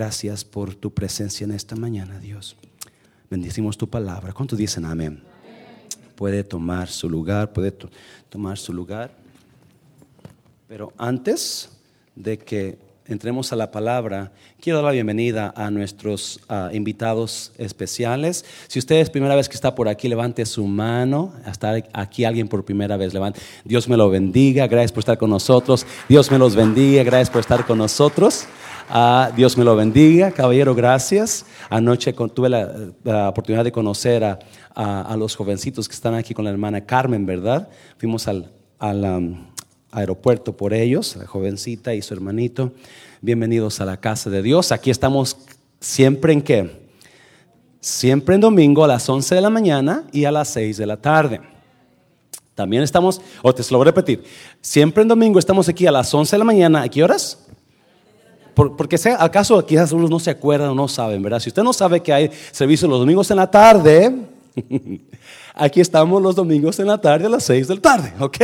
Gracias por tu presencia en esta mañana, Dios. Bendecimos tu palabra. ¿Cuántos dicen amén? Puede tomar su lugar, puede tomar su lugar. Pero antes de que entremos a la palabra, quiero dar la bienvenida a nuestros ah, invitados especiales. Si usted es primera vez que está por aquí, levante su mano. Hasta aquí alguien por primera vez, levante. Dios me lo bendiga, gracias por estar con nosotros. Dios me los bendiga, gracias por estar con nosotros. Ah, Dios me lo bendiga, caballero, gracias. Anoche tuve la, oportunidad de conocer a, los jovencitos que están aquí con la hermana Carmen, ¿verdad? Fuimos al, al aeropuerto por ellos, la jovencita y su hermanito. Bienvenidos a la casa de Dios. Aquí estamos siempre en qué? Siempre en domingo a las 11 de la mañana y a las 6 de la tarde. También estamos, o te lo voy a repetir, siempre en domingo estamos aquí a las 11 de la mañana. ¿A qué horas? Porque sea, acaso quizás unos no se acuerdan o no saben, ¿verdad? Si usted no sabe que hay servicio los domingos en la tarde, aquí estamos los domingos en la tarde a las 6 de la tarde, ¿ok?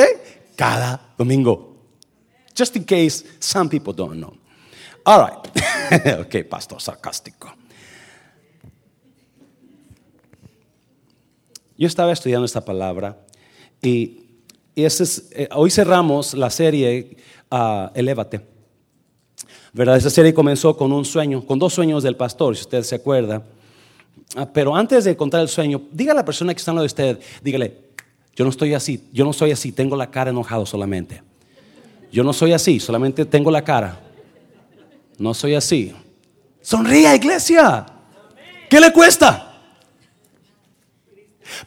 cada domingo. Just in case some people don't know. All right. ok, pastor sarcástico. Yo estaba estudiando esta palabra y, eh, hoy cerramos la serie uh, Elévate. ¿Verdad? Esa serie comenzó con un sueño, con dos sueños del pastor, si usted se acuerda. Uh, pero antes de contar el sueño, diga a la persona que está al lado de usted, dígale, yo no estoy así, yo no soy así, tengo la cara enojado solamente. Yo no soy así, solamente tengo la cara. No soy así. Sonría, iglesia. ¿Qué le cuesta?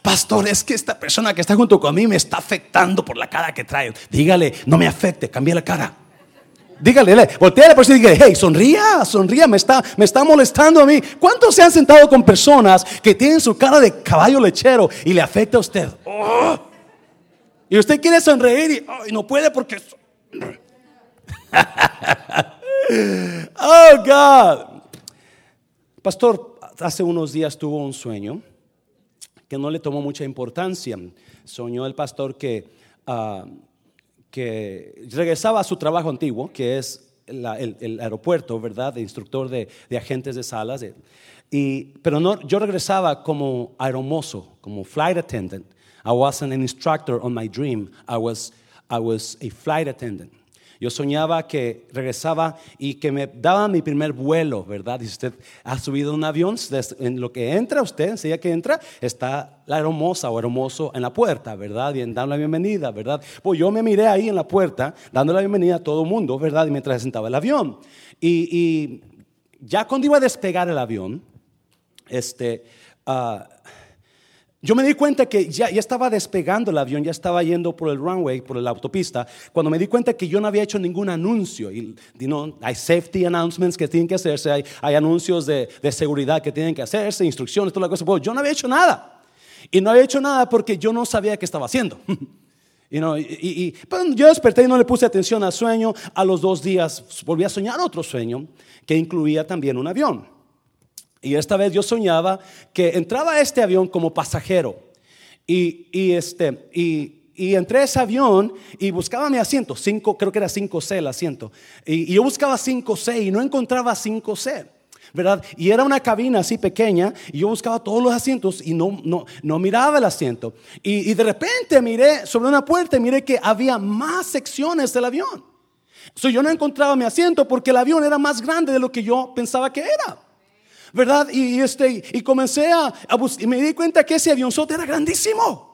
Pastor, es que esta persona que está junto conmigo me está afectando por la cara que trae. Dígale, no me afecte, cambie la cara. Dígale, voltea a la persona y dígale, hey, sonría, sonría, me está, me está molestando a mí. ¿Cuántos se han sentado con personas que tienen su cara de caballo lechero y le afecta a usted? Oh. Y usted quiere sonreír y no puede porque... oh, God. Pastor, hace unos días tuvo un sueño que no le tomó mucha importancia. Soñó el pastor que... Ah, que regresaba a su trabajo antiguo, que es el, aeropuerto, ¿verdad? De instructor de, agentes de salas. y, pero no, yo regresaba como aeromozo, como flight attendant. I wasn't an instructor on my dream. I was, I was a flight attendant. Yo soñaba que regresaba y que me daba mi primer vuelo, ¿verdad? Y usted ha subido un avión, en lo que entra usted, enseguida que entra, está la hermosa o hermoso en la puerta, ¿verdad? Y dando la bienvenida, ¿verdad? Pues yo me miré ahí en la puerta, dando la bienvenida a todo el mundo, ¿verdad? Y mientras sentaba el avión. Y, ya cuando iba a despegar el avión, este... Uh, yo me di cuenta que ya, estaba despegando el avión, ya estaba yendo por el runway, por la autopista, cuando me di cuenta que yo no había hecho ningún anuncio. Y, hay safety announcements que tienen que hacerse, hay, anuncios de, seguridad que tienen que hacerse, instrucciones, toda la cosa. Pues yo no había hecho nada. Y no había hecho nada porque yo no sabía qué estaba haciendo. y, pues, yo desperté y no le puse atención al sueño. A los dos días volví a soñar otro sueño que incluía también un avión. Y esta vez yo soñaba que entraba a este avión como pasajero. Y, este, y, entré a ese avión y buscaba mi asiento, cinco, creo que era 5C el asiento. Y, yo buscaba 5C y no encontraba 5C. ¿verdad? Y era una cabina así pequeña y yo buscaba todos los asientos y no, no, no miraba el asiento. Y, de repente miré sobre una puerta y miré que había más secciones del avión. So, yo no encontraba mi asiento porque el avión era más grande de lo que yo pensaba que era. ¿Verdad? Y, este, y comencé a, buscar, y me di cuenta que ese avionzote era grandísimo.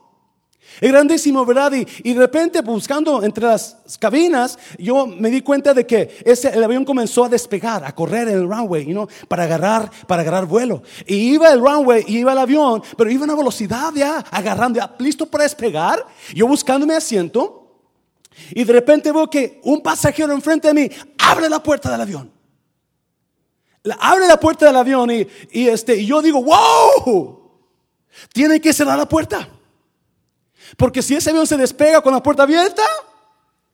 Grandísimo, ¿verdad? Y, de repente buscando entre las cabinas, yo me di cuenta de que ese, el avión comenzó a despegar, a correr en el runway, you know, para agarrar, para agarrar vuelo. Y iba el runway, y iba el avión, pero iba a una velocidad ya, agarrando, ya, listo para despegar. Yo buscando mi asiento. Y de repente veo que un pasajero enfrente de mí abre la puerta del avión abre la puerta del avión y, este, y yo digo, wow, tiene que cerrar la puerta. Porque si ese avión se despega con la puerta abierta,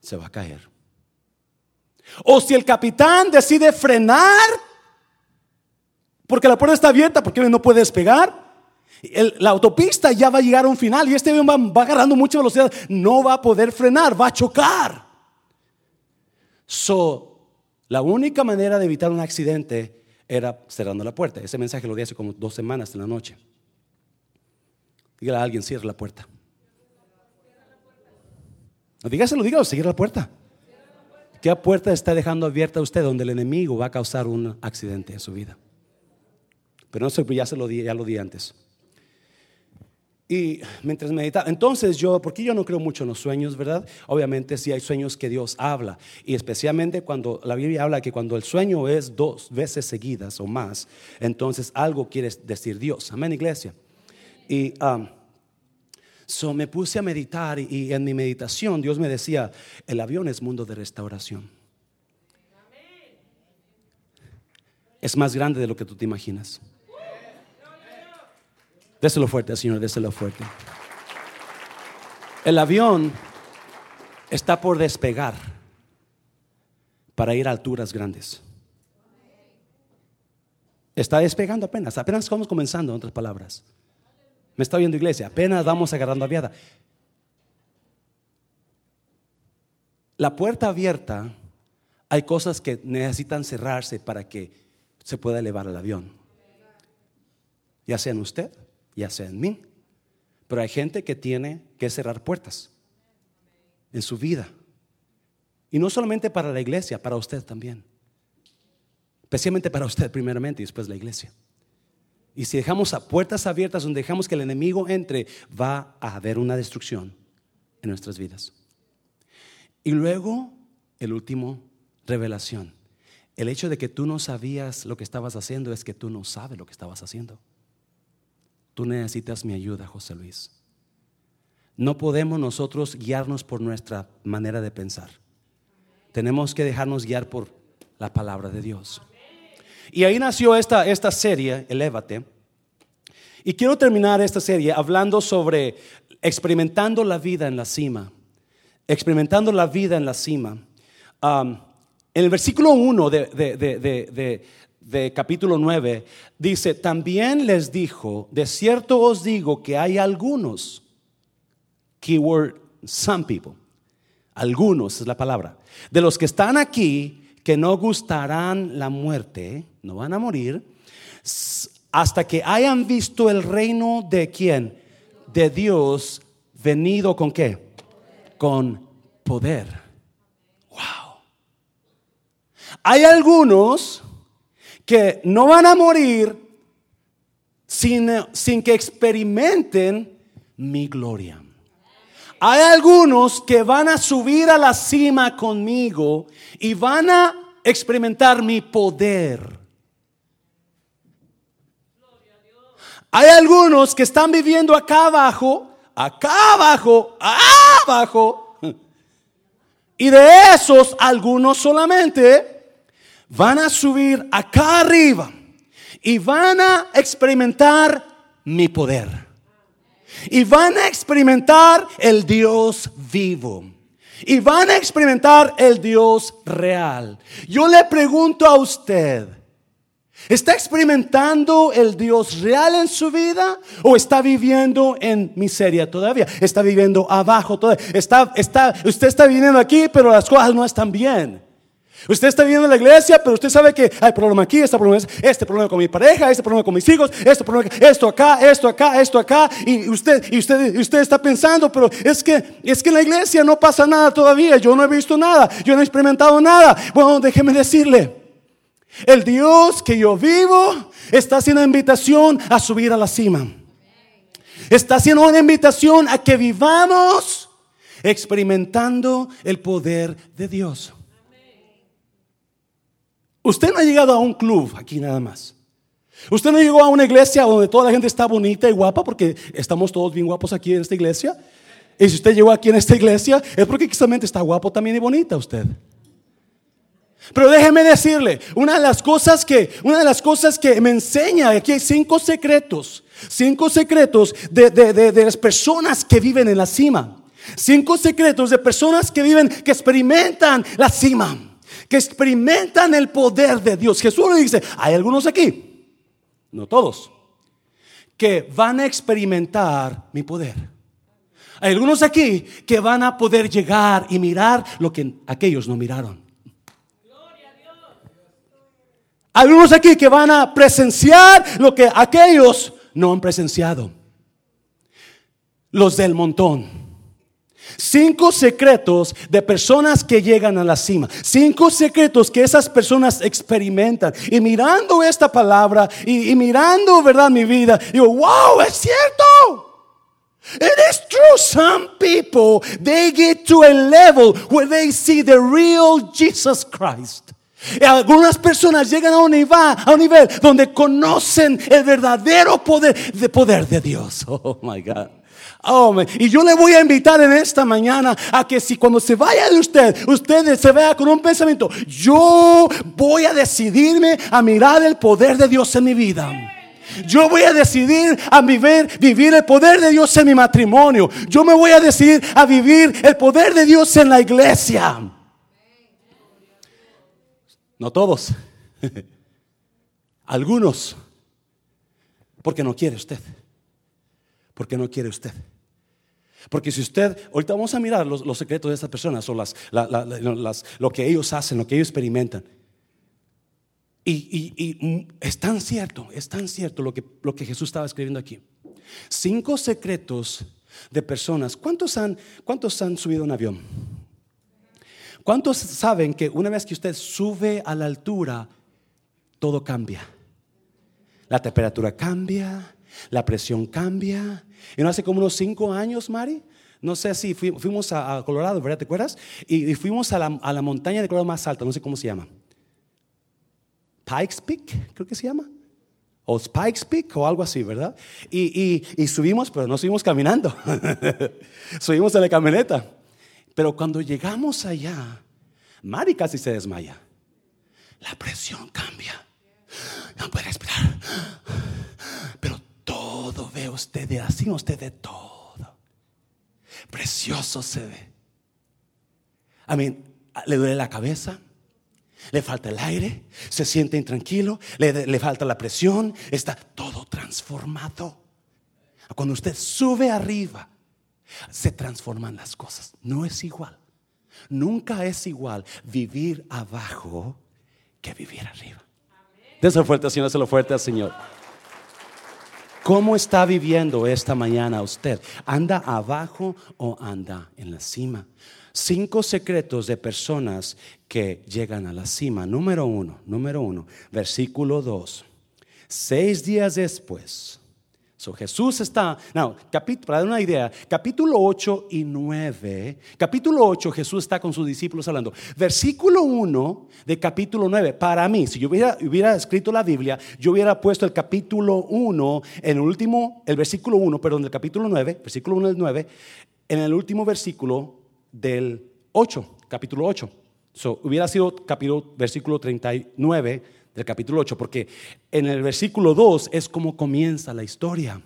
se va a caer. O si el capitán decide frenar, porque la puerta está abierta, porque no puede despegar, la autopista ya va a llegar a un final y este avión va, va, agarrando mucha velocidad, no va a poder frenar, va a chocar. So, la única manera de evitar un accidente era cerrando la puerta. Ese mensaje lo di hace como dos semanas en la noche. Dígale a alguien, cierra la puerta. No, dígaselo, dígalo, cierra la puerta. ¿Qué puerta está dejando abierta usted donde el enemigo va a causar un accidente en su vida? Pero no sé, se lo di, ya lo di antes. Y mientras meditaba, entonces yo, porque yo no creo mucho en los sueños, ¿verdad? Obviamente sí hay sueños que Dios habla, y especialmente cuando la Biblia habla que cuando el sueño es dos veces seguidas o más, entonces algo quiere decir Dios. Amén, iglesia. Y um, so me puse a meditar y, en mi meditación Dios me decía, el avión es mundo de restauración. Es más grande de lo que tú te imaginas. Déselo fuerte, Señor, déselo fuerte. El avión está por despegar para ir a alturas grandes. Está despegando apenas, apenas estamos comenzando, en otras palabras. Me está viendo iglesia, apenas vamos agarrando aviada. La puerta abierta, hay cosas que necesitan cerrarse para que se pueda elevar el avión. Ya sea en usted, ya sea en mí. Pero hay gente que tiene que cerrar puertas en su vida. Y no solamente para la iglesia, para usted también. Especialmente para usted primeramente y después la iglesia. Y si dejamos a puertas abiertas donde dejamos que el enemigo entre, va a haber una destrucción en nuestras vidas. Y luego, el último, revelación. El hecho de que tú no sabías lo que estabas haciendo es que tú no sabes lo que estabas haciendo. Tú necesitas mi ayuda, José Luis. No podemos nosotros guiarnos por nuestra manera de pensar. Tenemos que dejarnos guiar por la palabra de Dios. Y ahí nació esta, esta serie, Elévate. Y quiero terminar esta serie hablando sobre experimentando la vida en la cima. Experimentando la vida en la cima. En el versículo 1 de, de, de capítulo 9, dice, también les dijo, de cierto os digo que hay algunos, keyword, some people, algunos es la palabra, de los que están aquí que no gustarán la muerte, no van a morir, hasta que hayan visto el reino de quién? De Dios venido con qué? Con poder. Wow. Hay algunos que no van a morir sin, sin que experimenten mi gloria. Hay algunos que van a subir a la cima conmigo y van a experimentar mi poder. Hay algunos que están viviendo acá abajo, acá abajo, abajo. Y de esos, algunos solamente van a subir acá arriba y van a experimentar mi poder. Y van a experimentar el Dios vivo. Y van a experimentar el Dios real. Yo le pregunto a usted, ¿está experimentando el Dios real en su vida o está viviendo en miseria todavía? Está viviendo abajo todavía. Está, está, usted está viviendo aquí, pero las cosas no están bien. Usted está viviendo en la iglesia, pero usted sabe que hay problema aquí, este problema, este problema con mi pareja, este problema con mis hijos, este problema, esto acá, esto acá, esto acá, y usted, y usted, usted está pensando, pero es que, es que en la iglesia no pasa nada todavía. Yo no he visto nada, yo no he experimentado nada. Bueno, déjeme decirle, el Dios que yo vivo está haciendo invitación a subir a la cima. Está haciendo una invitación a que vivamos experimentando el poder de Dios. Usted no ha llegado a un club aquí nada más. Usted no llegó a una iglesia donde toda la gente está bonita y guapa, porque estamos todos bien guapos aquí en esta iglesia. Y si usted llegó aquí en esta iglesia, es porque quizás está guapo también y bonita usted. Pero déjeme decirle, una de las cosas que, una de las cosas que me enseña, aquí hay cinco secretos, cinco secretos de, de las personas que viven en la cima. Cinco secretos de personas que viven, que experimentan la cima que experimentan el poder de Dios. Jesús le dice, hay algunos aquí, no todos, que van a experimentar mi poder. Hay algunos aquí que van a poder llegar y mirar lo que aquellos no miraron. Algunos aquí que van a presenciar lo que aquellos no han presenciado. Los del montón. Cinco secretos de personas que llegan a la cima. Cinco secretos que esas personas experimentan. Y mirando esta palabra y, mirando, ¿verdad? Mi vida, digo, wow, es cierto. It is true. Some people, they get to a level where they see the real Jesus Christ. Y algunas personas llegan a un, nivel, a un nivel donde conocen el verdadero poder, de poder de Dios. Oh my God. Y yo le voy a invitar en esta mañana a que si cuando se vaya de usted, usted se vaya con un pensamiento, yo voy a decidirme a mirar el poder de Dios en mi vida. Yo voy a decidir a vivir, vivir el poder de Dios en mi matrimonio. Yo me voy a decidir a vivir el poder de Dios en la iglesia. No todos. Algunos. Porque no quiere usted. Porque no quiere usted. Porque si usted, ahorita vamos a mirar los, secretos de estas personas o las, lo que ellos hacen, lo que ellos experimentan. Y, es tan cierto, es tan cierto lo que, lo que Jesús estaba escribiendo aquí. Cinco secretos de personas. ¿Cuántos han, ¿Cuántos han subido un avión? ¿Cuántos saben que una vez que usted sube a la altura, todo cambia? La temperatura cambia, la presión cambia. Y no hace como unos cinco años, Mari, no sé si fuimos a, Colorado, ¿verdad? ¿Te acuerdas? Y, fuimos a la, montaña de Colorado más alta, no sé cómo se llama. Pikes Peak, creo que se llama. O Spikes Peak o algo así, ¿verdad? Y, y subimos, pero no subimos caminando. subimos en la camioneta. Pero cuando llegamos allá, Mari casi se desmaya. La presión cambia. No puede respirar. Pero todo ve usted de así, usted de todo. Precioso se ve. A mí, le duele la cabeza, le falta el aire, se siente intranquilo, le, le falta la presión, está todo transformado. Cuando usted sube arriba, se transforman las cosas. No es igual. Nunca es igual vivir abajo que vivir arriba. Déselo fuerte, Señor, déselo fuerte al Señor. ¿Cómo está viviendo esta mañana usted? ¿Anda abajo o anda en la cima? Cinco secretos de personas que llegan a la cima. Número uno, número uno, versículo dos. Seis días después, Jesús está, no, para dar una idea, capítulo 8 y 9, capítulo 8 Jesús está con sus discípulos hablando. Versículo 1 de capítulo 9, para mí, si yo hubiera, hubiera escrito la Biblia, yo hubiera puesto el capítulo 1, en el último, el versículo 1, perdón, del capítulo 9, versículo 1 del 9, en el último versículo del 8, capítulo 8. So, hubiera sido capítulo, versículo 39 del capítulo 8, porque en el versículo 2 es como comienza la historia.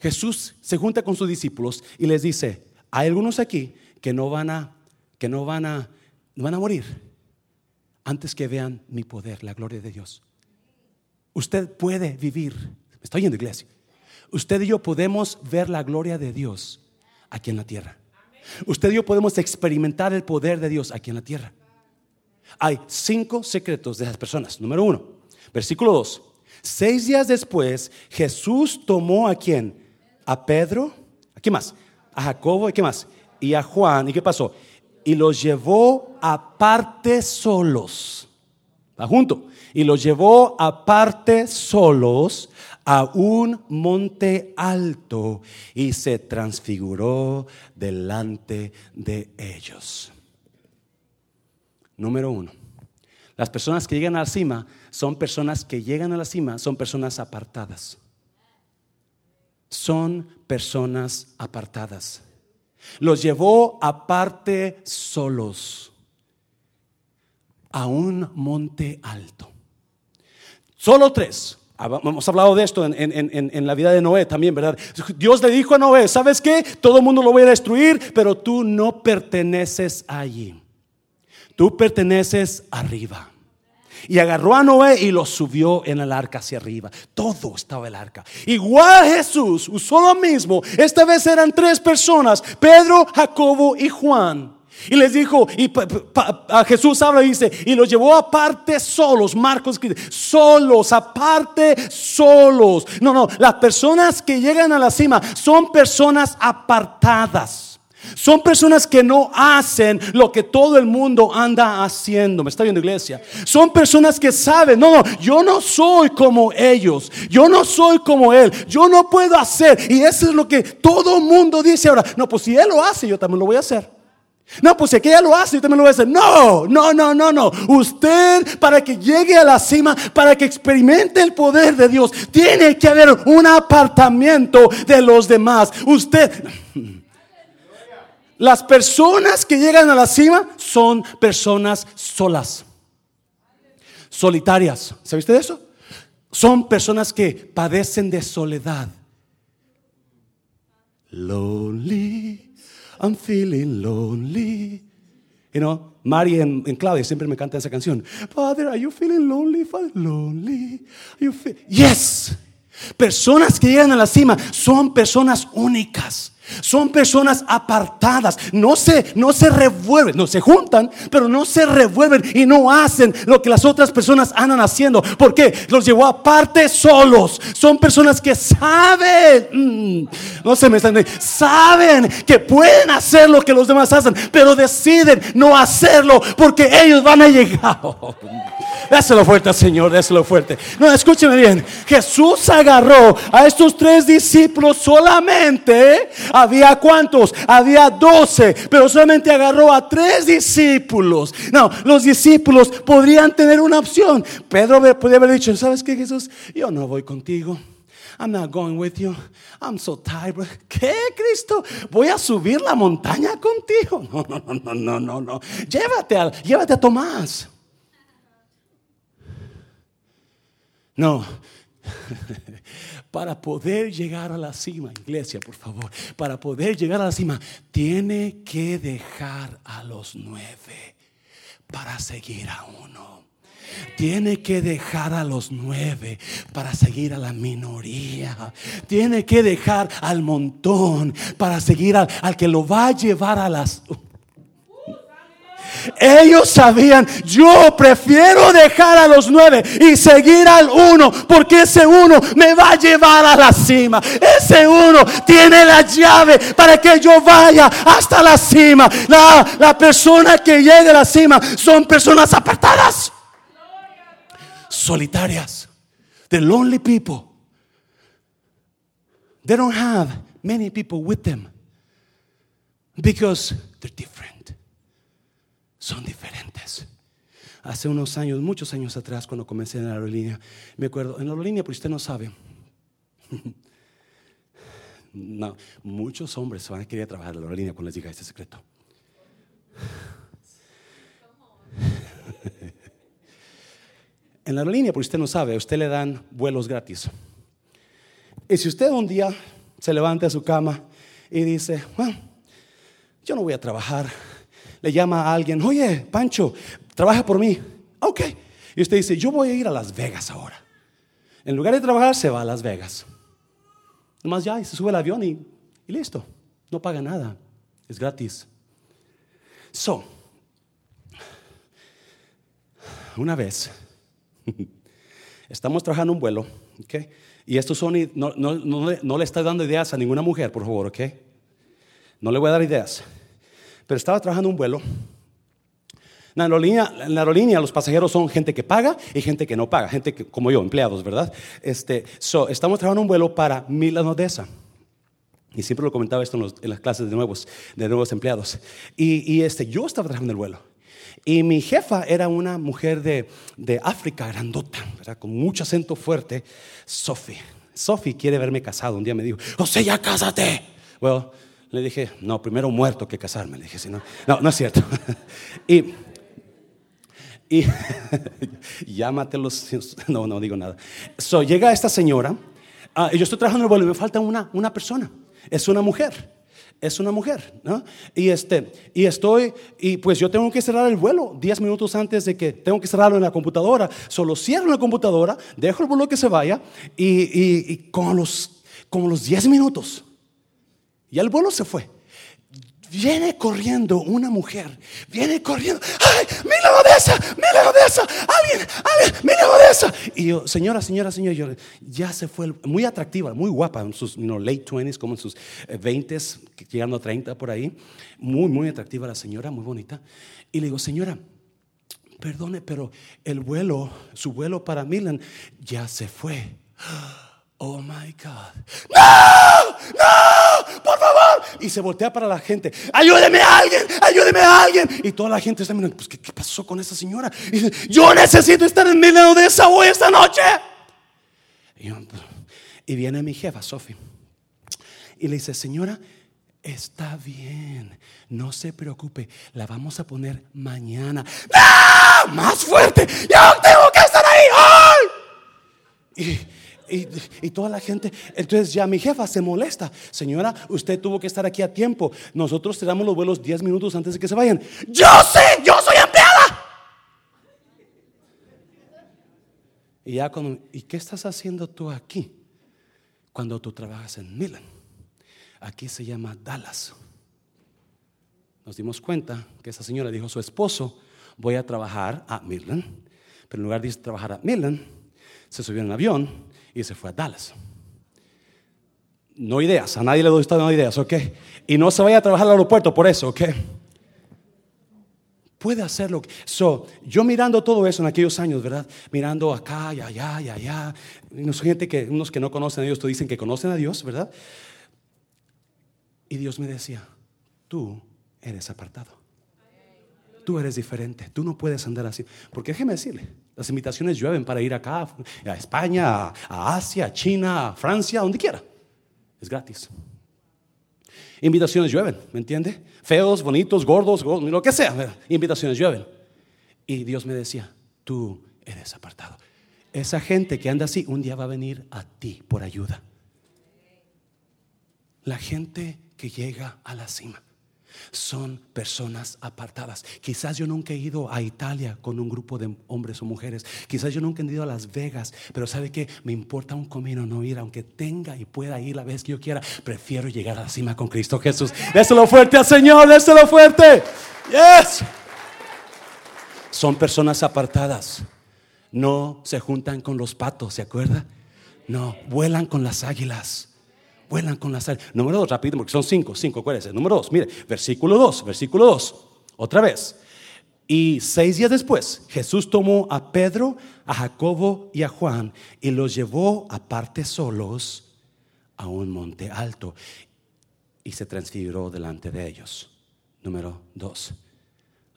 Jesús se junta con sus discípulos y les dice, hay algunos aquí que no van a, que no van a, van a morir antes que vean mi poder, la gloria de Dios. Usted puede vivir, me estoy yendo iglesia, usted y yo podemos ver la gloria de Dios aquí en la tierra. Usted y yo podemos experimentar el poder de Dios aquí en la tierra. Hay cinco secretos de las personas. Número uno, versículo dos. Seis días después, Jesús tomó a quién? A Pedro, ¿a quién más? A Jacobo, ¿y qué más? Y a Juan, ¿y qué pasó? Y los llevó aparte solos. ¿Va junto? Y los llevó aparte solos a un monte alto y se transfiguró delante de ellos. Número uno, las personas que llegan a la cima son personas que llegan a la cima, son personas apartadas. Son personas apartadas. Los llevó aparte solos a un monte alto. Solo tres. Hemos hablado de esto en, en, la vida de Noé también, ¿verdad? Dios le dijo a Noé, ¿sabes qué? Todo el mundo lo voy a destruir, pero tú no perteneces allí. Tú perteneces arriba. Y agarró a Noé y lo subió en el arca hacia arriba. Todo estaba el arca. Igual Jesús usó lo mismo. Esta vez eran tres personas, Pedro, Jacobo y Juan. Y les dijo, y Jesús habla y dice, y los llevó aparte solos, Marcos, solos, aparte solos. No, no, las personas que llegan a la cima son personas apartadas. Son personas que no hacen lo que todo el mundo anda haciendo. ¿Me está viendo iglesia? Son personas que saben, no, no, yo no soy como ellos. Yo no soy como él. Yo no puedo hacer. Y eso es lo que todo el mundo dice ahora. No, pues si él lo hace, yo también lo voy a hacer. No, pues si ella lo hace, yo también lo voy a hacer. No, no, no, no, no. Usted, para que llegue a la cima, para que experimente el poder de Dios, tiene que haber un apartamiento de los demás. Usted. Las personas que llegan a la cima son personas solas, solitarias. ¿Sabe usted eso? Son personas que padecen de soledad. Lonely, I'm feeling lonely. You know, Mari en, Claudia siempre me canta esa canción. Father, are you feeling lonely? Father, lonely. you yes. Personas que llegan a la cima son personas únicas. Son personas apartadas, no se, no se revuelven, no se juntan, pero no se revuelven y no hacen lo que las otras personas andan haciendo. porque Los llevó aparte solos. Son personas que saben, mm, no se me están, saben que pueden hacer lo que los demás hacen, pero deciden no hacerlo porque ellos van a llegar. Dáselo fuerte Señor, dáselo fuerte. No, escúcheme bien. Jesús agarró a estos tres discípulos solamente. Había cuántos? Había doce, pero solamente agarró a tres discípulos. No, los discípulos podrían tener una opción. Pedro podría haber dicho, ¿sabes qué Jesús? Yo no voy contigo. I'm not going with you. I'm so tired. ¿Qué, Cristo? Voy a subir la montaña contigo. No, no, no, no, no, no. Llévate a, llévate a Tomás. No. Para poder llegar a la cima, iglesia, por favor, para poder llegar a la cima, tiene que dejar a los nueve para seguir a uno. Tiene que dejar a los nueve para seguir a la minoría. Tiene que dejar al montón para seguir al, al que lo va a llevar a las... Ellos sabían, yo prefiero dejar a los nueve y seguir al uno, porque ese uno me va a llevar a la cima. Ese uno tiene la llave para que yo vaya hasta la cima. La, la persona que llega a la cima son personas apartadas, solitarias, the lonely people. They don't have many people with them because they're different son diferentes. Hace unos años, muchos años atrás, cuando comencé en la aerolínea, me acuerdo, en la aerolínea, pues usted no sabe, no, muchos hombres van a querer trabajar en la aerolínea cuando les diga este secreto. en la aerolínea, pues usted no sabe, a usted le dan vuelos gratis. Y si usted un día se levanta de su cama y dice, bueno, yo no voy a trabajar le llama a alguien, oye, Pancho, trabaja por mí. Ok. Y usted dice, yo voy a ir a Las Vegas ahora. En lugar de trabajar, se va a Las Vegas. Nomás ya, y se sube al avión y, y listo. No paga nada. Es gratis. So, una vez, estamos trabajando un vuelo, ¿ok? Y esto son, no, no, no, no le está dando ideas a ninguna mujer, por favor, ¿ok? No le voy a dar ideas pero estaba trabajando un vuelo. En la, aerolínea, los pasajeros son gente que paga y gente que no paga, gente que, como yo, empleados, ¿verdad? Este, so, estamos trabajando un vuelo para Milan Odessa. Y siempre lo comentaba esto en, las clases de nuevos, de nuevos empleados. Y, y, este, yo estaba trabajando el vuelo. Y mi jefa era una mujer de, de África, grandota, ¿verdad? con mucho acento fuerte, Sophie. Sophie quiere verme casado. Un día me dijo, José, ya cásate. Bueno, le dije, no, primero muerto que casarme. Le dije, si no, no, no es cierto. y, y llámatelos, no, no digo nada. So, llega esta señora, uh, yo estoy trabajando en el vuelo y me falta una, una persona. Es una mujer es una mujer, ¿no? Y este, y estoy, y pues yo tengo que cerrar el vuelo 10 minutos antes de que tengo que cerrarlo en la computadora. Solo cierro la computadora, dejo el vuelo que se vaya, y, y, y como los, como los 10 minutos y el vuelo se fue. Viene corriendo una mujer, viene corriendo, ¡ay! ¡Mira la odesa! ¡Mira la odesa! ¡Alguien! ¡Alguien! ¡Mira la odesa! Y yo, señora, señora, señora, yo, ya se fue, muy atractiva, muy guapa, en sus late 20s, como en sus 20s, eh, llegando a 30 por ahí. Muy, muy atractiva la señora, muy bonita. Y le digo, señora, perdone, pero el vuelo, su vuelo para Milan ya se fue. Oh my God. ¡No! ¡No! ¡Por favor! Y se voltea para la gente. ¡Ayúdeme a alguien! ¡Ayúdeme a alguien! Y toda la gente está mirando. Pues, ¿qué, pasó con esa señora? Y dice, Yo necesito estar en medio de esa hoy esta noche. Y, y viene mi jefa, Sophie. Y le dice, Señora, está bien. No se preocupe. La vamos a poner mañana. ¡No! Más fuerte. Yo tengo que estar ahí hoy. Y y, toda la gente. Entonces ya mi jefa se molesta. Señora, usted tuvo que estar aquí a tiempo. Nosotros tiramos los vuelos 10 minutos antes de que se vayan. Yo sé, yo soy empleada. Y ya cuando, ¿y qué estás haciendo tú aquí? Cuando tú trabajas en Milan. Aquí se llama Dallas. Nos dimos cuenta que esa señora dijo a su esposo, voy a trabajar a Milan. Pero en lugar de trabajar a Milan, se subió en el avión y se fue a Dallas. No ideas, a nadie le doy no ideas, ¿ok? Y no se vaya a trabajar al aeropuerto por eso, ¿ok? Puede hacerlo. So, yo mirando todo eso en aquellos años, ¿verdad? Mirando acá y allá y allá. Unos, gente que, unos que no conocen a Dios, tú dicen que conocen a Dios, ¿verdad? Y Dios me decía, tú eres apartado. Tú eres diferente. Tú no puedes andar así. Porque déjeme decirle, las invitaciones llueven para ir acá, a España, a Asia, a China, a Francia, donde quiera. Es gratis. Invitaciones llueven, ¿me entiende? Feos, bonitos, gordos, lo que sea. Invitaciones llueven. Y Dios me decía, tú eres apartado. Esa gente que anda así, un día va a venir a ti por ayuda. La gente que llega a la cima son personas apartadas. Quizás yo nunca he ido a Italia con un grupo de hombres o mujeres. Quizás yo nunca he ido a Las Vegas. Pero ¿sabe que Me importa un comino no ir, aunque tenga y pueda ir la vez que yo quiera. Prefiero llegar a la cima con Cristo Jesús. Déselo fuerte al Señor, déselo fuerte. Yes. Son personas apartadas. No se juntan con los patos, ¿se acuerda? No, vuelan con las águilas vuelan con las alas. Número dos, rápido, porque son cinco, cinco, acuérdense. Número dos, mire, versículo dos, versículo dos, otra vez. Y seis días después, Jesús tomó a Pedro, a Jacobo y a Juan y los llevó aparte solos a un monte alto y se transfiguró delante de ellos. Número dos,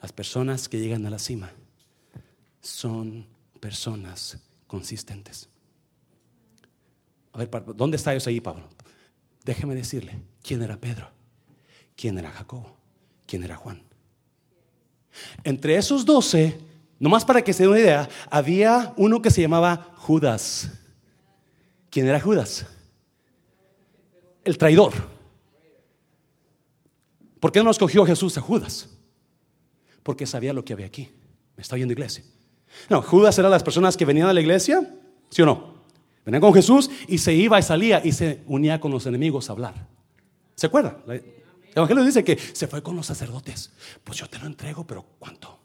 las personas que llegan a la cima son personas consistentes. A ver, ¿dónde está eso ahí, Pablo? Déjeme decirle, ¿quién era Pedro? ¿Quién era Jacobo? ¿Quién era Juan? Entre esos doce, nomás para que se den una idea, había uno que se llamaba Judas. ¿Quién era Judas? El traidor. ¿Por qué no escogió Jesús a Judas? Porque sabía lo que había aquí. ¿Me está viendo iglesia? No, Judas era las personas que venían a la iglesia, ¿sí o no? Venía con Jesús y se iba y salía y se unía con los enemigos a hablar. ¿Se acuerda? El Evangelio dice que se fue con los sacerdotes. Pues yo te lo entrego, pero ¿cuánto?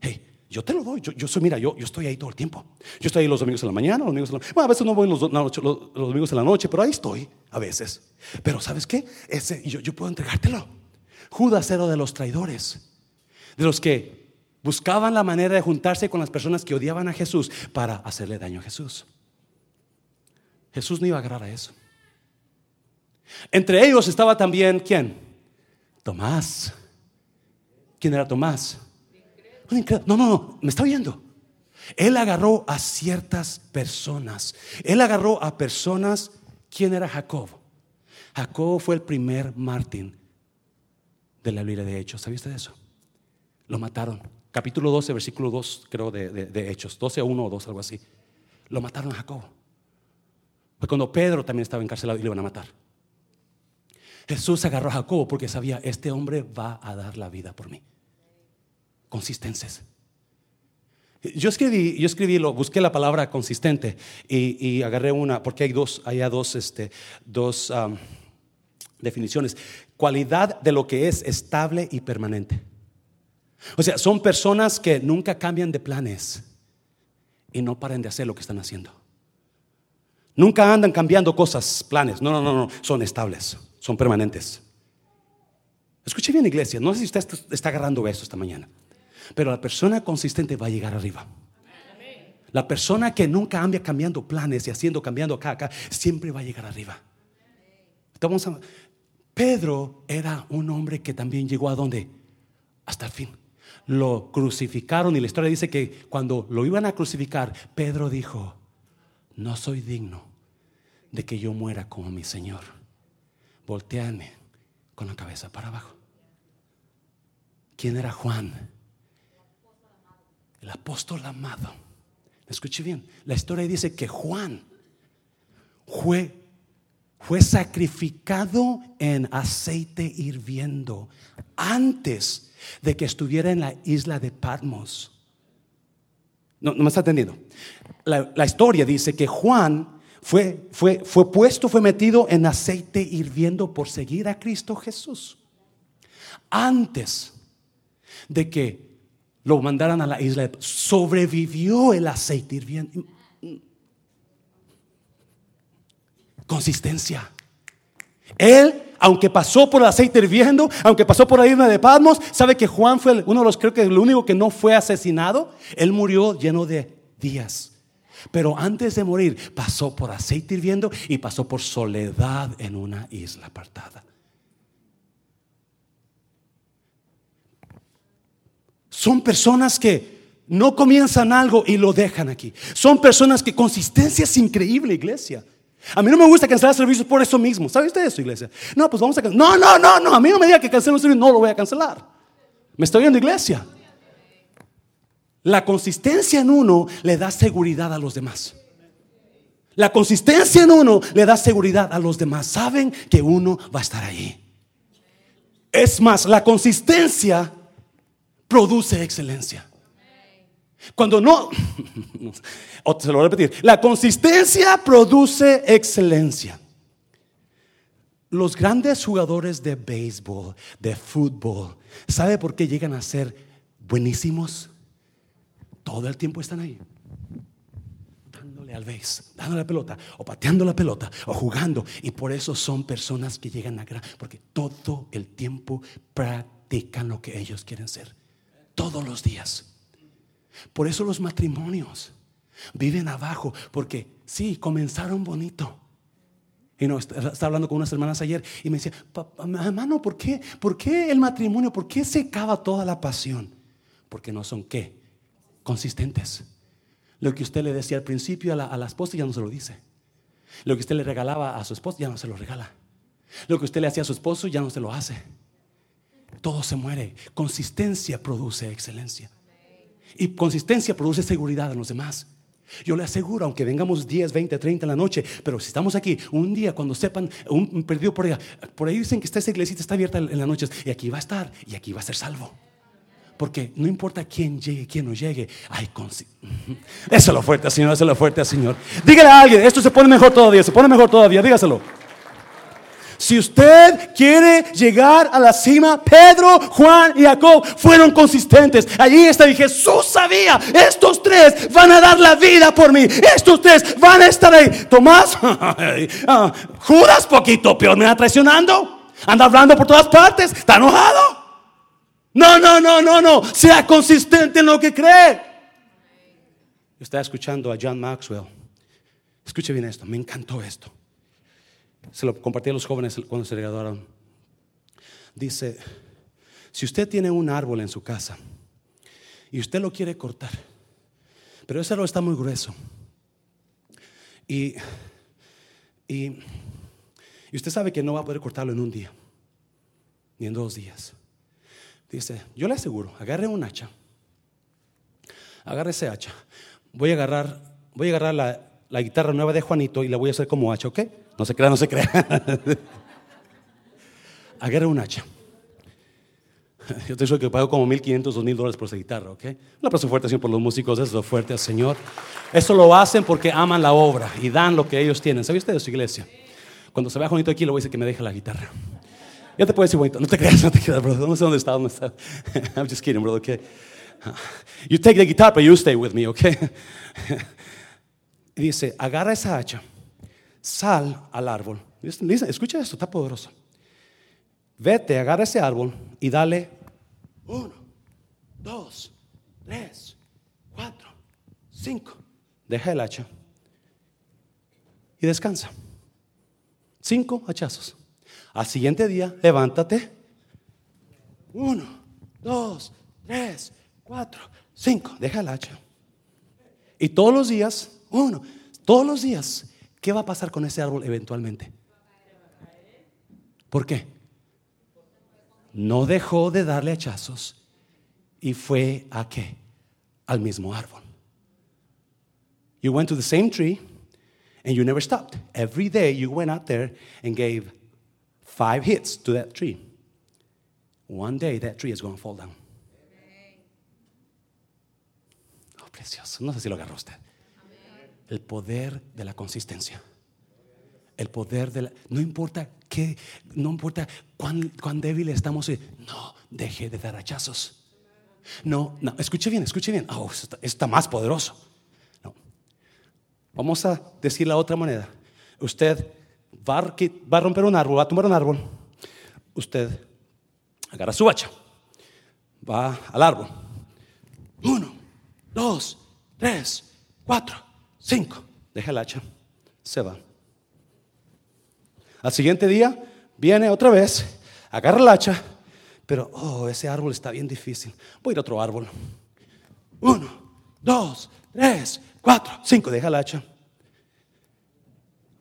Hey, yo te lo doy. Yo, soy, mira, yo, yo estoy ahí todo el tiempo. Yo estoy ahí los domingos en la mañana, los domingos en la Bueno, a veces no voy los, los, domingos en la noche, pero ahí estoy, a veces. Pero ¿sabes qué? Ese, yo, yo puedo entregártelo. Judas era de los traidores, de los que buscaban la manera de juntarse con las personas que odiaban a Jesús para hacerle daño a Jesús. Jesús no iba a agarrar a eso. Entre ellos estaba también, ¿quién? Tomás. ¿Quién era Tomás? No, no, no, me está oyendo. Él agarró a ciertas personas. Él agarró a personas. ¿Quién era Jacob? Jacob fue el primer Martín de la Biblia de Hechos. ¿Sabías de eso? Lo mataron. Capítulo 12, versículo 2, creo, de, de Hechos. 12 a 1 o 2, algo así. Lo mataron a Jacob. Cuando Pedro también estaba encarcelado y le iban a matar. Jesús agarró a Jacobo porque sabía, este hombre va a dar la vida por mí. Consistencias. Yo escribí, yo escribí, lo, busqué la palabra consistente y, agarré una, porque hay dos, hay dos, este, dos definiciones. cualidad de lo que es estable y permanente. O sea, son personas que nunca cambian de planes y no paren de hacer lo que están haciendo. Nunca andan cambiando cosas, planes. No, no, no, no. Son estables, son permanentes. Escuche bien, iglesia. No sé si usted está agarrando eso esta mañana. Pero la persona consistente va a llegar arriba. La persona que nunca anda cambiando planes y haciendo, cambiando acá, acá, siempre va a llegar arriba. Pedro era un hombre que también llegó a donde? Hasta el fin. Lo crucificaron y la historia dice que cuando lo iban a crucificar, Pedro dijo, no soy digno de que yo muera como mi Señor. Volteame con la cabeza para abajo. ¿Quién era Juan? El apóstol amado. Escuche bien, la historia dice que Juan fue, fue sacrificado en aceite hirviendo antes de que estuviera en la isla de Patmos. No, no me está entendiendo. La, la historia dice que Juan fue, fue, fue puesto, fue metido en aceite hirviendo por seguir a Cristo Jesús. Antes de que lo mandaran a la isla. Sobrevivió el aceite hirviendo. Consistencia. Él, aunque pasó por el aceite hirviendo, aunque pasó por la isla de Patmos, sabe que Juan fue uno de los, creo que el único que no fue asesinado. Él murió lleno de días. Pero antes de morir, pasó por aceite hirviendo y pasó por soledad en una isla apartada. Son personas que no comienzan algo y lo dejan aquí. Son personas que consistencia es increíble, iglesia. A mí no me gusta cancelar servicios por eso mismo. ¿Sabe usted eso, iglesia? No, pues vamos a cancelar. No, no, no, no. A mí no me diga que cancelo un servicio, no lo voy a cancelar. Me estoy viendo, iglesia. La consistencia en uno le da seguridad a los demás. La consistencia en uno le da seguridad a los demás. Saben que uno va a estar ahí. Es más, la consistencia produce excelencia. Cuando no, se lo voy a repetir, la consistencia produce excelencia. Los grandes jugadores de béisbol, de fútbol, ¿sabe por qué llegan a ser buenísimos? Todo el tiempo están ahí. Dándole al béis, dándole la pelota, o pateando la pelota, o jugando. Y por eso son personas que llegan a gran, porque todo el tiempo practican lo que ellos quieren ser todos los días. Por eso los matrimonios viven abajo, porque sí, comenzaron bonito. Y no, estaba hablando con unas hermanas ayer y me decía, hermano, ¿por qué? ¿Por qué el matrimonio? ¿Por qué se acaba toda la pasión? Porque no son qué? Consistentes. Lo que usted le decía al principio a la, a la esposa ya no se lo dice. Lo que usted le regalaba a su esposo ya no se lo regala. Lo que usted le hacía a su esposo ya no se lo hace todo se muere. Consistencia produce excelencia. Y consistencia produce seguridad en los demás. Yo le aseguro, aunque vengamos 10, 20, 30 en la noche, pero si estamos aquí un día, cuando sepan, un perdido por allá, por ahí dicen que esta iglesita está abierta en las noches, y aquí va a estar, y aquí va a ser salvo. Porque no importa quién llegue, quién no llegue, hay Eso es lo fuerte, Señor, eso es lo fuerte, Señor. Dígale a alguien, esto se pone mejor todavía, se pone mejor todavía, dígaselo. Si usted quiere llegar a la cima, Pedro, Juan y Jacob fueron consistentes. Allí está y Jesús sabía, estos tres van a dar la vida por mí. Estos tres van a estar ahí. Tomás, ah, Judas, poquito peor, me está traicionando. Anda hablando por todas partes. ¿Está enojado? No, no, no, no, no. Sea consistente en lo que cree. Está escuchando a John Maxwell. Escuche bien esto, me encantó esto. Se lo compartí a los jóvenes cuando se graduaron. Dice, si usted tiene un árbol en su casa y usted lo quiere cortar, pero ese árbol está muy grueso y, y, usted sabe que no va a poder cortarlo en un día, ni en dos días. Dice, yo le aseguro, agarre un hacha, agarre ese hacha, voy a agarrar, voy a agarrar la, guitarra nueva de Juanito y la voy a hacer como hacha, ¿ok? No se crea, no se crea. Agarra un hacha. Yo te digo que pago como 1.500, 2.000 dólares por esa guitarra, ¿ok? Un aplauso fuerte, Señor, por los músicos, eso es fuerte al Señor. Eso lo hacen porque aman la obra y dan lo que ellos tienen. ¿Sabe usted de su iglesia? Cuando se vea Juanito aquí, le voy a decir que me deje la guitarra. Yo te puedo decir no te creas, no te creas, brother. No sé dónde está. I'm just kidding, brother, okay? You take the guitar, but you stay with me, okay? Y dice, agarra esa hacha, sal al árbol. Listen, escucha esto, está poderoso. Vete, agarra ese árbol y dale uno, dos, tres, cuatro, cinco. Deja el hacha y descansa. Cinco hachazos. Al siguiente día, levántate. Uno, dos, tres, cuatro, cinco. Deja el hacha. Y todos los días, uno, todos los días, ¿qué va a pasar con ese árbol eventualmente? ¿Por qué? No dejó de darle hachazos y fue a qué? Al mismo árbol. You went to the same tree and you never stopped. Every day you went out there and gave five hits to that tree. One day that tree is going to fall down. Oh, precioso. No sé si lo agarró usted. El poder de la consistencia. El poder de la... No importa qué, no importa cuán, débil estamos. No, deje de dar hachazos. No, no, escuche bien, escuche bien. Oh, está, está más poderoso. No. Vamos a decir la otra manera. Usted va a, va a romper un árbol, va a tumbar un árbol. Usted agarra su hacha, va al árbol. Uno, dos, tres, cuatro, cinco. Deja el hacha, se va. Al siguiente día viene otra vez, agarra el hacha, pero oh, ese árbol está bien difícil. Voy a ir a otro árbol. Uno, dos, tres, cuatro, cinco. Deja el hacha.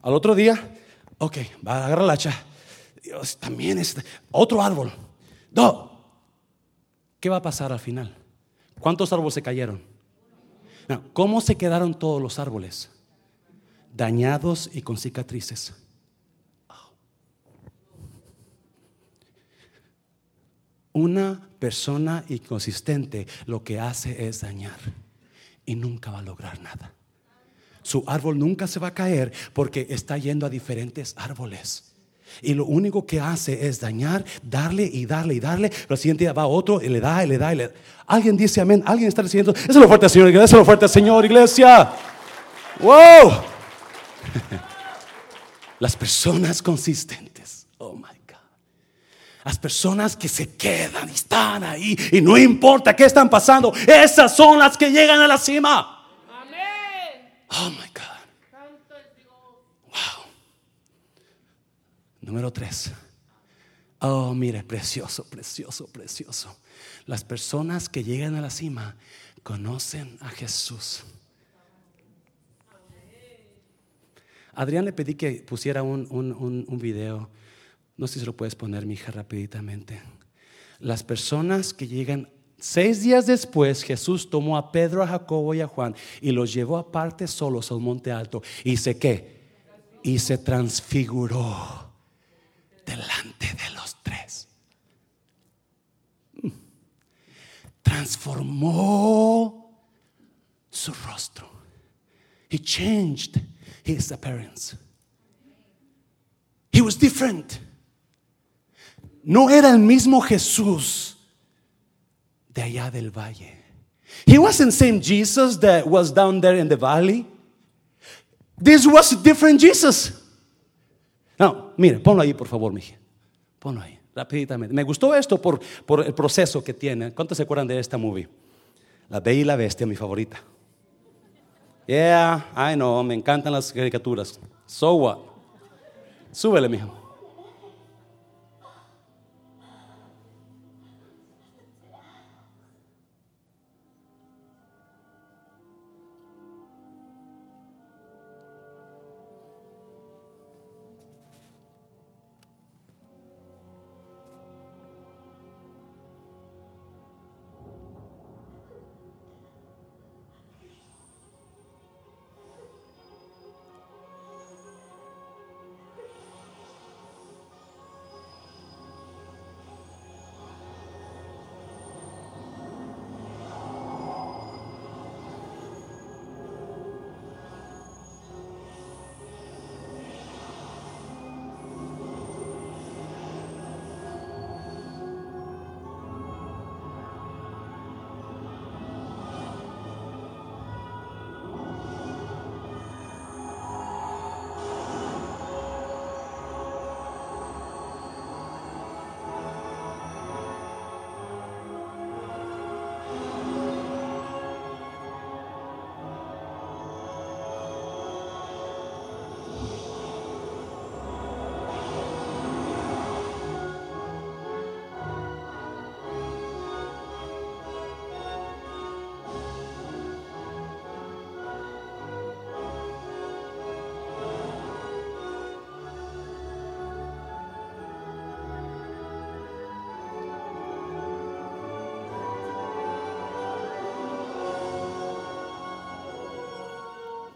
Al otro día, ok, va a agarrar el hacha. Dios, también es otro árbol. Dos. ¿Qué va a pasar al final? ¿Cuántos árboles se cayeron? ¿Cómo se quedaron todos los árboles? Dañados y con cicatrices. Una persona inconsistente lo que hace es dañar y nunca va a lograr nada. Su árbol nunca se va a caer porque está yendo a diferentes árboles. Y lo único que hace es dañar, darle y darle y darle. Pero siguiente día va otro y le da y le da y le da. Alguien dice amén. Alguien está diciendo, eso es lo fuerte, Señor Iglesia. Eso es Señor Iglesia. ¡Wow! Las personas consistentes. Oh my las personas que se quedan y están ahí y no importa qué están pasando, esas son las que llegan a la cima. Oh my God. Wow. Número tres. Oh, mire, precioso, precioso, precioso. Las personas que llegan a la cima conocen a Jesús. Adrián le pedí que pusiera un, un, un video no sé si lo puedes poner, mi hija. Las personas que llegan Seis días después Jesús tomó a Pedro, a Jacobo y a Juan y los llevó aparte solos a un monte alto. ¿Y se qué? Y se transfiguró delante de los tres. Mm. Transformó su rostro. He changed his appearance. He was different no era el mismo Jesús de allá del valle. He wasn't same Jesus that was down there in the valley. This was different Jesus. No, mire, ponlo ahí por favor, mija. Ponlo ahí, rapidamente. Me gustó esto por, por el proceso que tiene. ¿Cuántos se acuerdan de esta movie? La Bella y la Bestia, mi favorita. Yeah, I know, me encantan las caricaturas. So what? Súbele, mijo.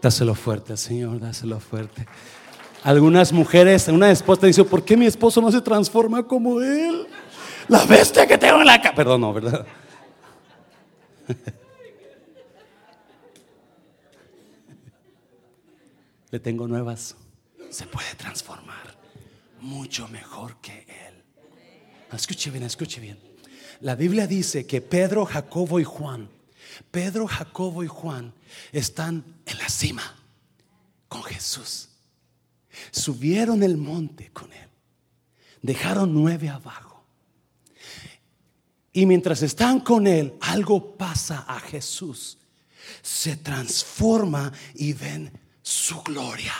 Dáselo fuerte, Señor, dáselo fuerte. Algunas mujeres, una esposa dice, ¿por qué mi esposo no se transforma como él? La bestia que tengo en la cara. Perdón, no, ¿verdad? Le tengo nuevas. Se puede transformar mucho mejor que él. Escuche bien, escuche bien. La Biblia dice que Pedro, Jacobo y Juan, Pedro, Jacobo y Juan están en la cima con Jesús. Subieron el monte con él. Dejaron nueve abajo. Y mientras están con él, algo pasa a Jesús. Se transforma y ven su gloria.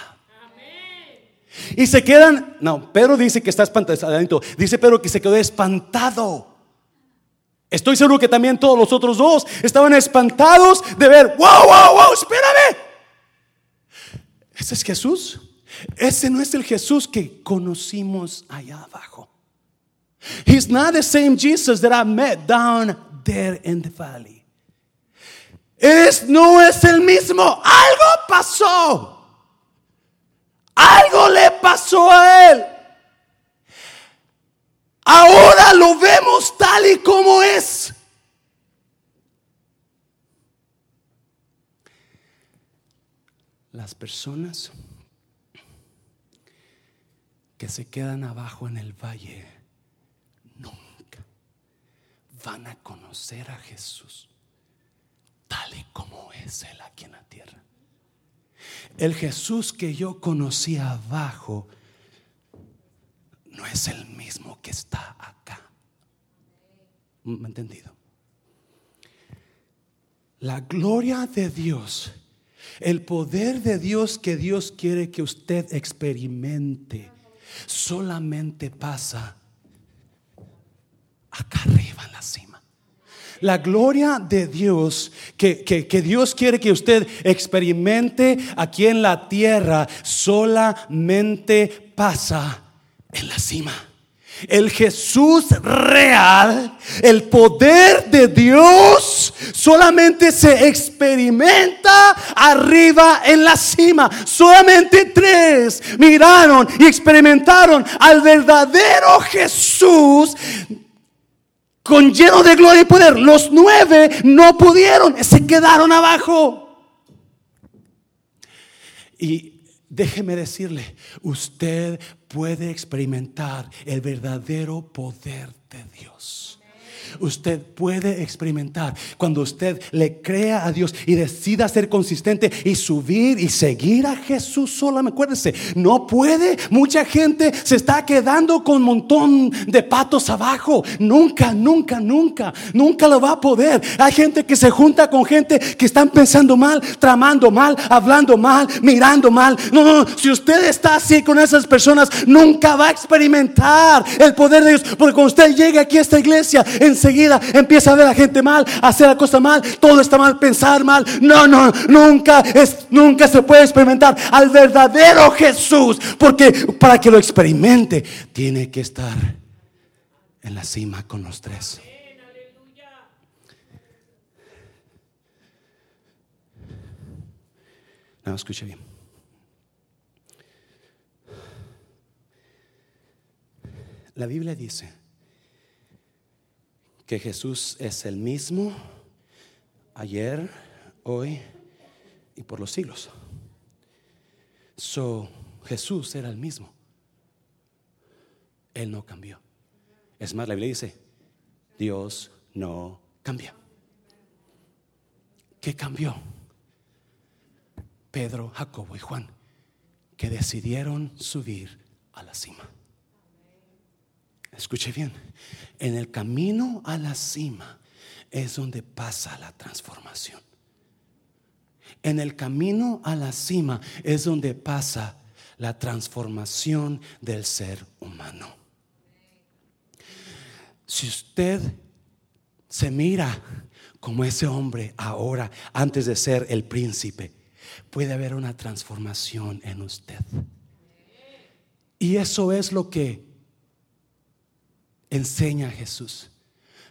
Y se quedan, no, Pedro dice que está espantado, dice Pedro que se quedó espantado. Estoy seguro que también todos los otros dos estaban espantados de ver, wow, wow, wow, espérame. Ese es Jesús. Ese no es el Jesús que conocimos allá abajo. He's not the same Jesus that I met down there in the valley. Es, no es el mismo. Algo pasó. Algo le pasó a él. Las personas que se quedan abajo en el valle nunca van a conocer a Jesús tal y como es Él aquí en la tierra. El Jesús que yo conocí abajo no es el mismo que está acá. ¿Me entendido? La gloria de Dios, el poder de Dios que Dios quiere que usted experimente, solamente pasa acá arriba en la cima. La gloria de Dios que, que, Dios quiere que usted experimente aquí en la tierra solamente pasa en la cima. El Jesús real, el poder de Dios solamente se experimenta arriba en la cima. Solamente tres miraron y experimentaron al verdadero Jesús con lleno de gloria y poder. Los nueve no pudieron, se quedaron abajo. Y Déjeme decirle, usted puede experimentar el verdadero poder de Dios usted puede experimentar cuando usted le crea a Dios y decida ser consistente y subir y seguir a Jesús solo. Acuérdese, no puede. Mucha gente se está quedando con un montón de patos abajo. Nunca, nunca, nunca, nunca lo va a poder. Hay gente que se junta con gente que están pensando mal, tramando mal, hablando mal, mirando mal. No, no, si usted está así con esas personas, nunca va a experimentar el poder de Dios. Porque cuando usted llegue aquí a esta iglesia, enseguida empieza a ver a gente mal, a hacer la cosa mal, todo está mal, pensar mal. No, no, nunca, es, nunca se puede experimentar al verdadero Jesús, porque para que lo experimente tiene que estar en la cima con los tres. No, escuche bien. La Biblia dice que Jesús es el mismo ayer, hoy y por los siglos. So, Jesús era el mismo. Él no cambió. Es más, la Biblia dice, Dios no cambia. ¿Qué cambió? Pedro, Jacobo y Juan, que decidieron subir a la cima. Escuche bien, en el camino a la cima es donde pasa la transformación. En el camino a la cima es donde pasa la transformación del ser humano. Si usted se mira como ese hombre ahora, antes de ser el príncipe, puede haber una transformación en usted. Y eso es lo que enseña Jesús.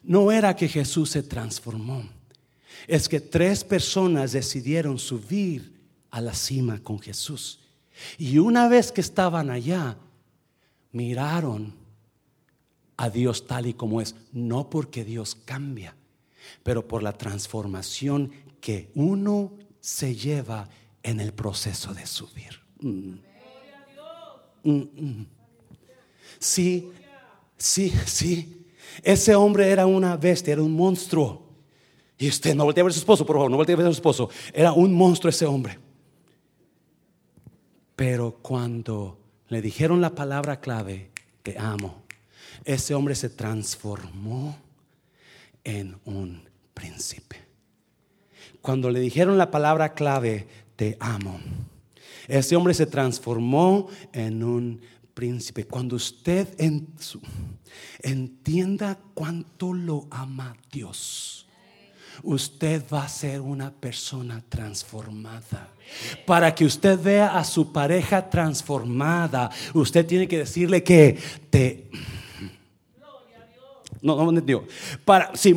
No era que Jesús se transformó, es que tres personas decidieron subir a la cima con Jesús. Y una vez que estaban allá, miraron a Dios tal y como es, no porque Dios cambia, pero por la transformación que uno se lleva en el proceso de subir. Mm. Mm, mm. Sí, sí, sí. Ese hombre era una bestia, era un monstruo. Y usted no voltea a ver a su esposo, por favor, no voltea a ver a su esposo. Era un monstruo ese hombre. Pero cuando le dijeron la palabra clave, te amo, ese hombre se transformó en un príncipe. Cuando le dijeron la palabra clave, te amo, ese hombre se transformó en un príncipe. Cuando usted entienda cuánto lo ama Dios, usted va a ser una persona transformada. Para que usted vea a su pareja transformada, usted tiene que decirle que te... No, no, para, si,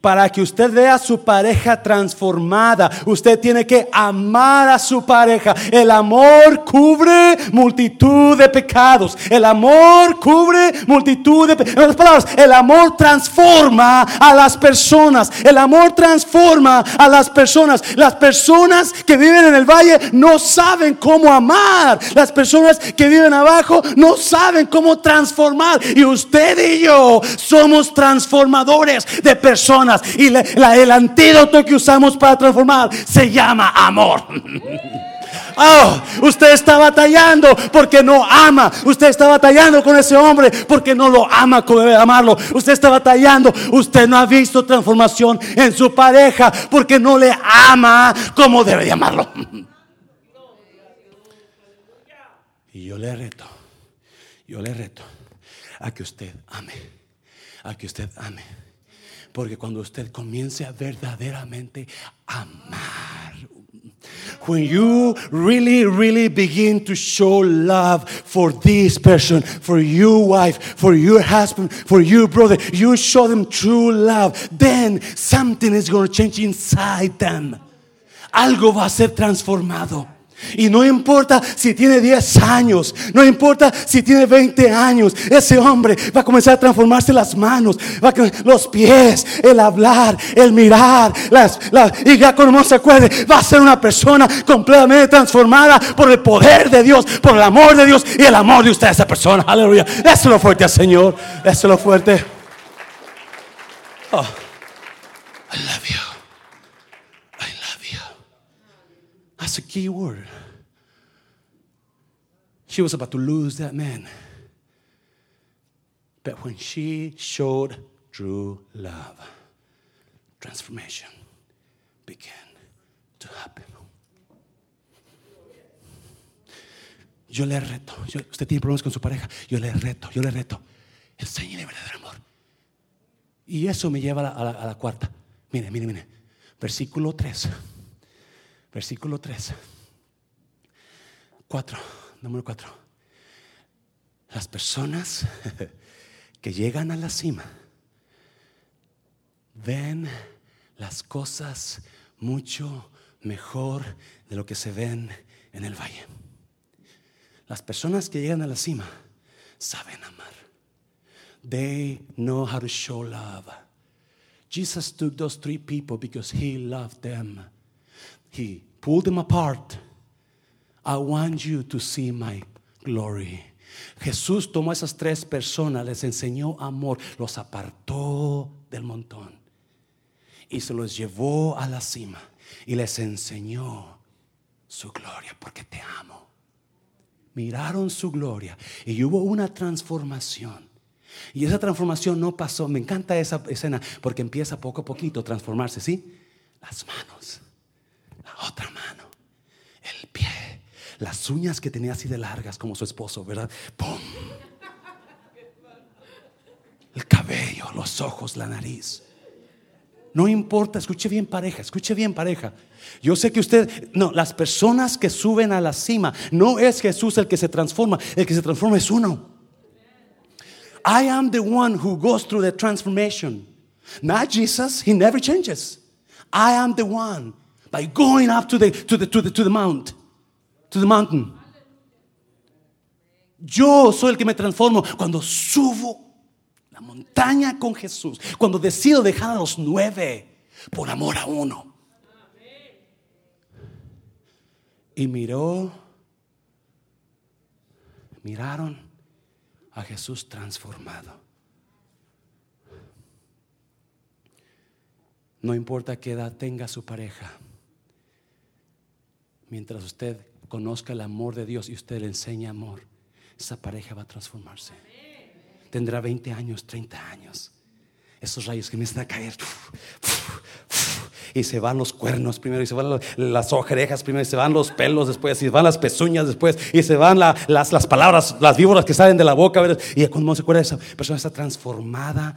para que usted vea a su pareja transformada, usted tiene que amar a su pareja. El amor cubre multitud de pecados. El amor cubre multitud de pecados. palabras, el amor transforma a las personas. El amor transforma a las personas. Las personas que viven en el valle no saben cómo amar. Las personas que viven abajo no saben cómo transformar. Y usted y yo somos transformadores de personas y el antídoto que usamos para transformar se llama amor. Oh, usted está batallando porque no ama. Usted está batallando con ese hombre porque no lo ama como debe amarlo. Usted está batallando. Usted no ha visto transformación en su pareja porque no le ama como debe de amarlo. Y yo le reto, yo le reto a que usted ame, a que usted ame. Porque cuando usted comience a verdaderamente amar, when you really, really begin to show love for this person, for your wife, for your husband, for your brother, you show them true love, then something is going to change inside them. Algo va a ser transformado. Y no importa si tiene 10 años, no importa si tiene 20 años, ese hombre va a comenzar a transformarse las manos, va los pies, el hablar, el mirar, y ya cuando se acuerde, va a ser una persona completamente transformada por el poder de Dios, por el amor de Dios y el amor de usted, esa persona. Aleluya. Déselo fuerte al Señor, déselo fuerte. Oh, I love you. A key word. She was about to lose that man. But when she showed true love, transformation began to happen. Yo le reto, yo, usted tiene problemas con su pareja, yo le reto, yo le reto, enséñele verdadero amor. Y eso me lleva a la, a la, a la cuarta. Mire, mire, mire. Versículo 3. Versículo 3. 4, número 4. Las personas que llegan a la cima ven las cosas mucho mejor de lo que se ven en el valle. Las personas que llegan a la cima saben amar. They know how to show love. Jesus took those three people because he loved them. He pulled them apart. I want you to see my glory. Jesús tomó a esas tres personas, les enseñó amor, los apartó del montón y se los llevó a la cima y les enseñó su gloria porque te amo. Miraron su gloria y hubo una transformación. Y esa transformación no pasó. Me encanta esa escena porque empieza poco a poquito a transformarse, ¿sí? Las manos otra mano, el pie, las uñas que tenía así de largas como su esposo, ¿verdad? ¡Pum! El cabello, los ojos, la nariz. No importa, escuche bien pareja, escuche bien pareja. Yo sé que usted, no, las personas que suben a la cima, no es Jesús el que se transforma, el que se transforma es uno. I am the one who goes through the transformation. Not Jesus, he never changes. I am the one by going up to the, to the, to the, to the mount, to the mountain. Yo soy el que me transformo cuando subo la montaña con Jesús, cuando decido dejar a los nueve por amor a uno. Y miró, miraron a Jesús transformado. No importa qué edad tenga su pareja, mientras usted conozca el amor de Dios y usted le enseña amor, esa pareja va a transformarse. Tendrá 20 años, 30 años. Esos rayos que empiezan a caer. Y se van los cuernos primero, y se van las orejas primero, y se van los pelos después, y se van las pezuñas después, y se van las, las, palabras, las víboras que salen de la boca. Y cuando se acuerda, esa persona está transformada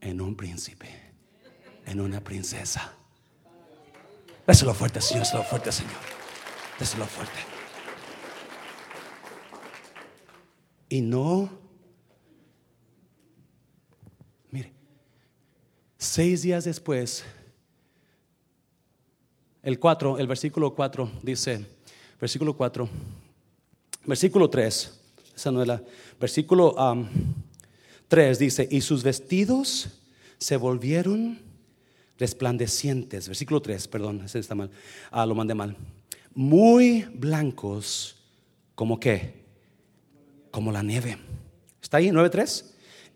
en un príncipe, en una princesa. Déselo fuerte, Señor, déselo fuerte, Señor. Déselo fuerte. Y no, mire, seis días después, el 4, el versículo 4 dice, versículo 4, versículo 3, esa no es la, versículo 3 dice, y sus vestidos se volvieron resplandecientes, versículo 3, perdón, ese está mal, ah, lo mandé mal, muy blancos, como que como la nieve. ¿Está ahí? 9.3.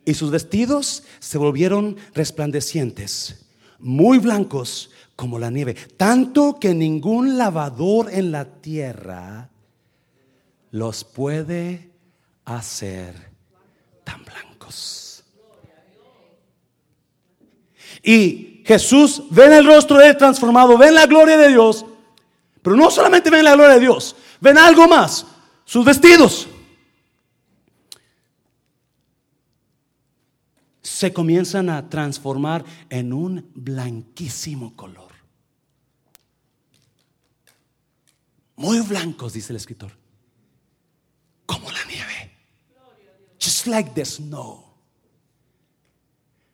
Y sus vestidos se volvieron resplandecientes, muy blancos como la nieve, tanto que ningún lavador en la tierra los puede hacer tan blancos. Y Jesús ven el rostro de él transformado, ven la gloria de Dios, pero no solamente ven la gloria de Dios, ven algo más, sus vestidos. se comienzan a transformar en un blanquísimo color. Muy blancos, dice el escritor. Como la nieve. Just like the snow.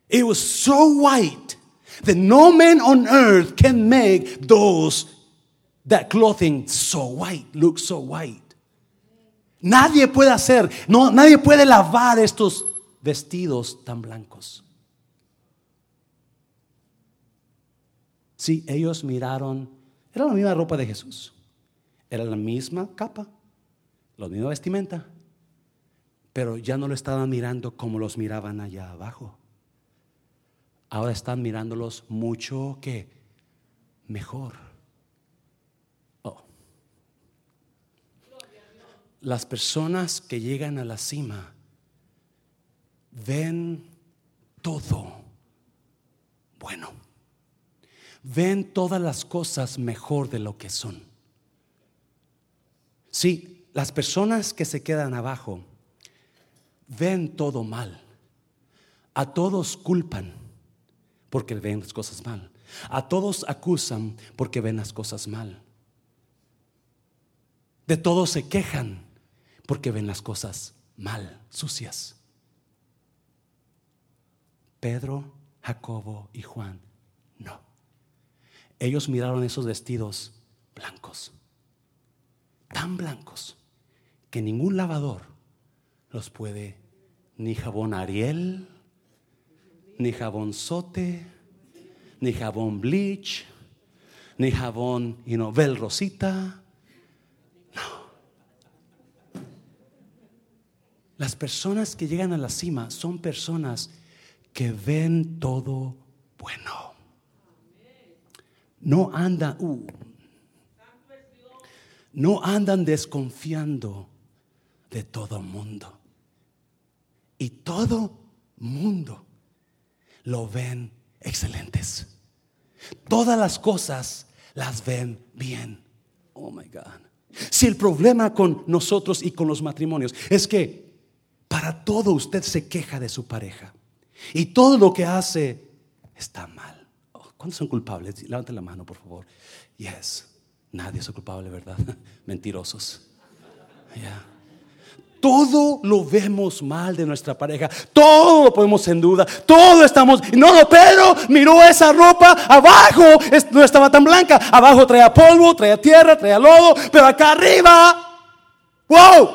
It was so white that no man on earth can make those that clothing so white, look so white. Nadie puede hacer, no, nadie puede lavar estos vestidos tan blancos. Sí, ellos miraron, era la misma ropa de Jesús, era la misma capa, la misma vestimenta, pero ya no lo estaban mirando como los miraban allá abajo. Ahora están mirándolos mucho que mejor. Oh. Las personas que llegan a la cima ven todo bueno. Ven todas las cosas mejor de lo que son. Sí, las personas que se quedan abajo ven todo mal. A todos culpan porque ven las cosas mal. A todos acusan porque ven las cosas mal. De todos se quejan porque ven las cosas mal, sucias. Pedro, Jacobo y Juan, no. Ellos miraron esos vestidos blancos, tan blancos, que ningún lavador los puede, ni jabón Ariel, ni jabón Sote, ni jabón Bleach, ni jabón y you Rosita. No. Las personas que llegan a la cima son personas que ven todo bueno. No andan, uh, no andan desconfiando de todo mundo. Y todo mundo lo ven excelentes. Todas las cosas las ven bien. Oh my God. Si el problema con nosotros y con los matrimonios es que para todo usted se queja de su pareja. Y todo lo que hace está mal. Oh, ¿Cuántos son culpables? Levanten la mano, por favor. Yes. Nadie es culpable, ¿verdad? Mentirosos. Todo lo vemos mal de nuestra pareja. Todo lo ponemos en duda. Todo estamos. No, no, Pedro miró esa ropa. Abajo no estaba tan blanca. Abajo traía polvo, traía tierra, traía lodo. Pero acá arriba. ¡Wow!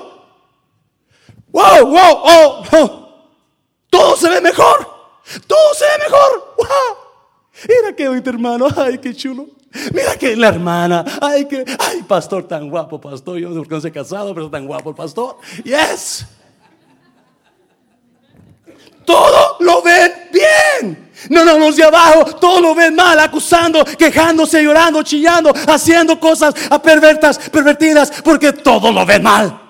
¡Wow! ¡Wow! ¡Oh! oh. Todo se ve mejor. Todo se ve mejor. ¡Wow! Mira qué bonito hermano. Ay, qué chulo. Mira que la hermana, ay, que, ay, pastor tan guapo, pastor. Yo no sé casado, pero tan guapo el pastor. Yes. Todo lo ven bien. No, no, los de abajo, todo lo ven mal, acusando, quejándose, llorando, chillando, haciendo cosas a pervertidas, porque todo lo ven mal.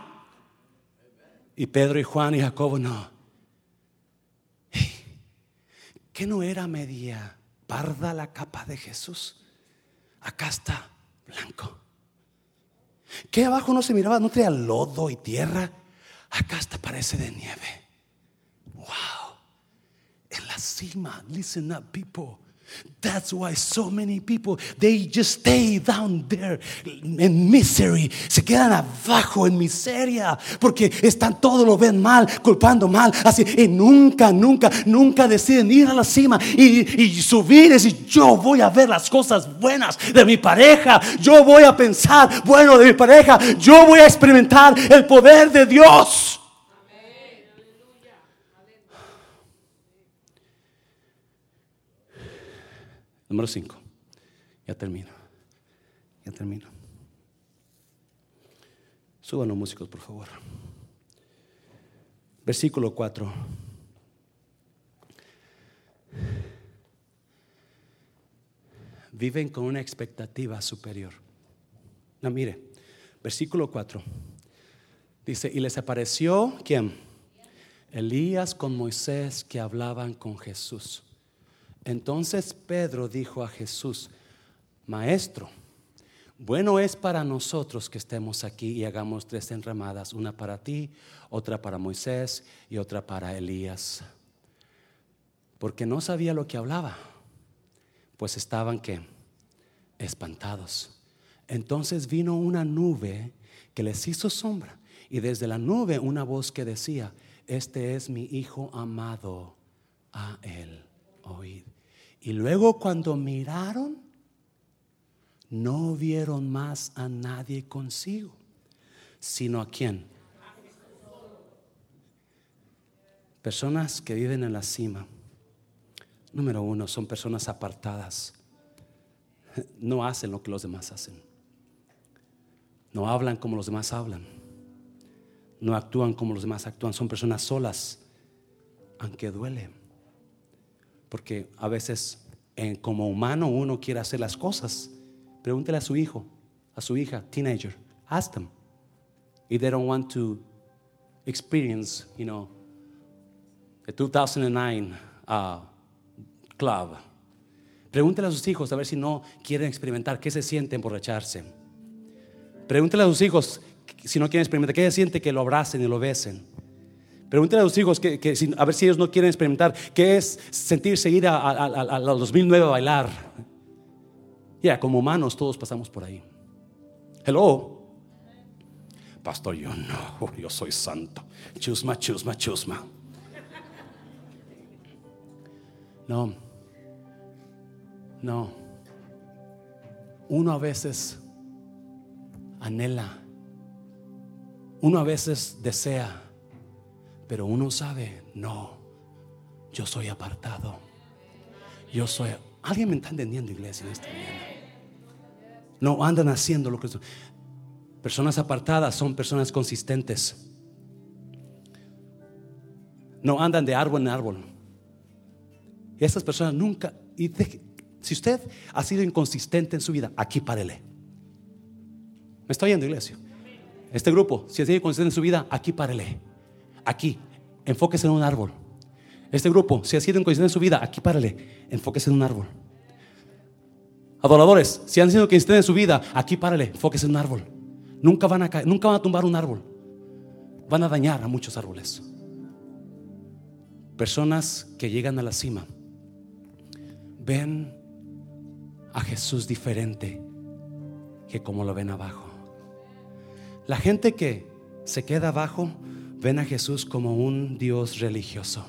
Y Pedro y Juan y Jacobo no. ¿Qué no era media parda la capa de Jesús? Acá está blanco. Que abajo no se miraba, no traía lodo y tierra. Acá está parece de nieve. Wow. En la cima, listen up, people. That's why so many people they just stay down there in misery. Se quedan abajo en miseria porque están todo lo ven mal, culpando mal, así y nunca, nunca, nunca deciden ir a la cima y, y subir y decir yo voy a ver las cosas buenas de mi pareja, yo voy a pensar bueno de mi pareja, yo voy a experimentar el poder de Dios. Número 5. Ya termino. Ya termino. Suban los músicos, por favor. Versículo 4. Viven con una expectativa superior. No, mire, versículo 4. Dice, y les apareció, ¿quién? Elías con Moisés que hablaban con Jesús. Entonces Pedro dijo a Jesús, Maestro, bueno es para nosotros que estemos aquí y hagamos tres enramadas, una para ti, otra para Moisés y otra para Elías. Porque no sabía lo que hablaba, pues estaban que espantados. Entonces vino una nube que les hizo sombra y desde la nube una voz que decía, este es mi hijo amado, a él oíd. Y luego cuando miraron, no vieron más a nadie consigo, sino a quién. Personas que viven en la cima. Número uno, son personas apartadas. No hacen lo que los demás hacen. No hablan como los demás hablan. No actúan como los demás actúan. Son personas solas, aunque duele. Porque a veces como humano uno quiere hacer las cosas. Pregúntele a su hijo, a su hija, teenager. Ask them. If they don't want to experience, you know, the 2009 uh, club. Pregúntele a sus hijos a ver si no quieren experimentar qué se siente emborracharse. Pregúntele a sus hijos si no quieren experimentar qué se siente que lo abracen y lo besen. Pregúntale a los hijos que, a ver si ellos no quieren experimentar qué es sentirse ir a, a, 2009 a bailar. Ya, como humanos todos pasamos por ahí. Hello. Pastor, yo no, yo soy santo. Chusma, chusma, chusma. No, no. Uno a veces anhela, uno a veces desea pero uno sabe, no, yo soy apartado. Yo soy... ¿Alguien me está entendiendo, iglesia, en esta mañana? No andan haciendo lo que son. Personas apartadas son personas consistentes. No andan de árbol en árbol. Y esas personas nunca... Y si usted ha sido inconsistente en su vida, aquí párele. ¿Me está oyendo, iglesia? Este grupo, si ha sido inconsistente en su vida, aquí párele aquí, enfóquese en un árbol. Este grupo, si ha sido inconsistente en su vida, aquí párale, enfóquese en un árbol. Adoradores, si han sido inconsistentes en su vida, aquí párale, enfóquese en un árbol. Nunca van a caer, nunca van a tumbar un árbol. Van a dañar a muchos árboles. Personas que llegan a la cima ven a Jesús diferente que como lo ven abajo. La gente que se queda abajo ven a Jesús como un Dios religioso.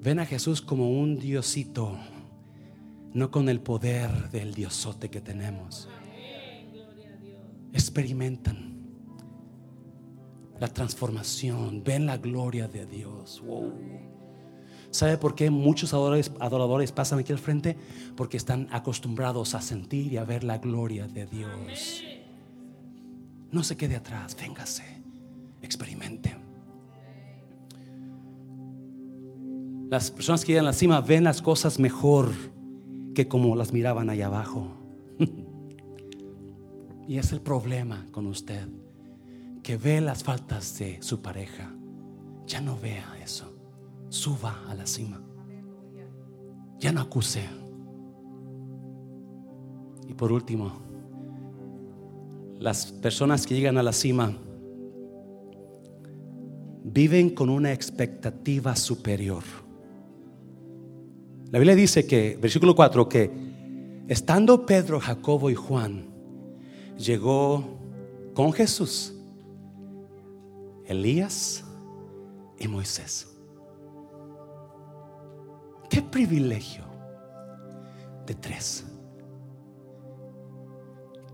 Ven a Jesús como un Diosito, no con el poder del Diosote que tenemos. Experimentan la transformación, ven la gloria de Dios. ¿Sabe por qué muchos adoradores, adoradores, pasan aquí al frente? Porque están acostumbrados a sentir y a ver la gloria de Dios. No se quede atrás, véngase, experimente. Las personas que llegan a la cima ven las cosas mejor que como las miraban allá abajo. y es el problema con usted, que ve las faltas de su pareja. Ya no vea eso suba a la cima. Ya no acuse. Y por último, las personas que llegan a la cima viven con una expectativa superior. La Biblia dice que, versículo 4, que estando Pedro, Jacobo y Juan, llegó con Jesús, Elías y Moisés. Qué privilegio de tres.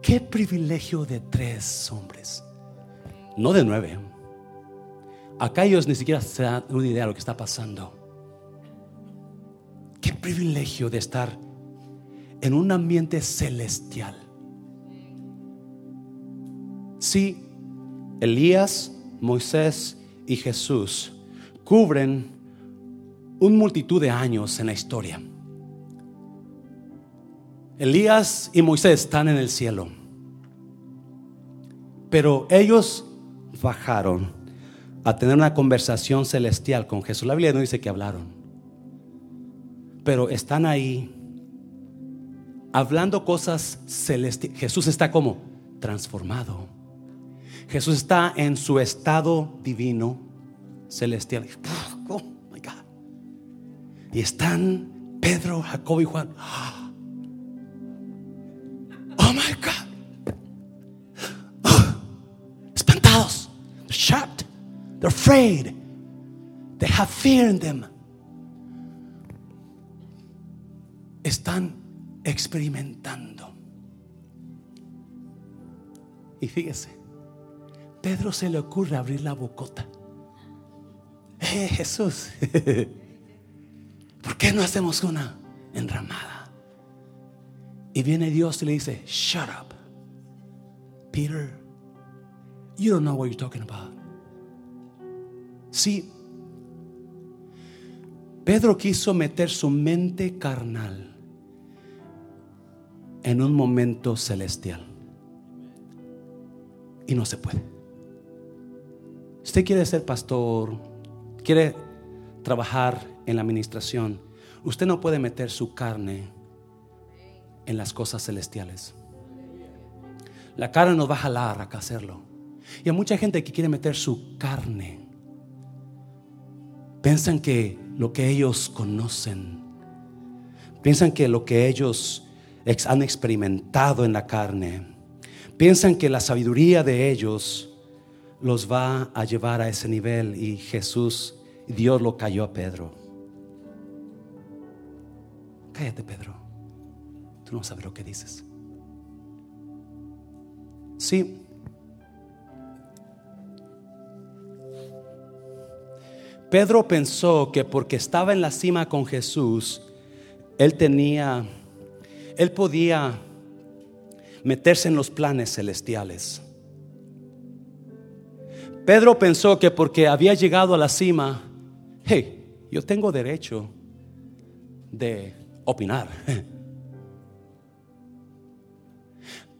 Qué privilegio de tres hombres. No de nueve. Acá ellos ni siquiera se dan una idea de lo que está pasando. Qué privilegio de estar en un ambiente celestial. Sí, Elías, Moisés y Jesús cubren un multitud de años en la historia. Elías y Moisés están en el cielo, pero ellos bajaron a tener una conversación celestial con Jesús. La Biblia no dice que hablaron, pero están ahí hablando cosas celestiales. Jesús está como transformado. Jesús está en su estado divino celestial. Y están Pedro, Jacob y Juan. Oh my God. Oh, espantados. They're afraid. They have fear in them. Están experimentando. Y fíjese, Pedro se le ocurre abrir la bocota. Eh, Jesús. ¿Por qué no hacemos una enramada? Y viene Dios y le dice, shut up. Peter, you don't know what you're talking about. Sí, Pedro quiso meter su mente carnal en un momento celestial. Y no se puede. Usted quiere ser pastor, quiere trabajar en la administración, usted no puede meter su carne en las cosas celestiales. La carne nos va a jalar a hacerlo. Y hay mucha gente que quiere meter su carne. Piensan que lo que ellos conocen, piensan que lo que ellos han experimentado en la carne, piensan que la sabiduría de ellos los va a llevar a ese nivel y Jesús, Dios lo cayó a Pedro. Cállate, Pedro. Tú no sabes lo que dices. Sí. Pedro pensó que porque estaba en la cima con Jesús, él tenía, él podía meterse en los planes celestiales. Pedro pensó que porque había llegado a la cima, hey, yo tengo derecho de opinar.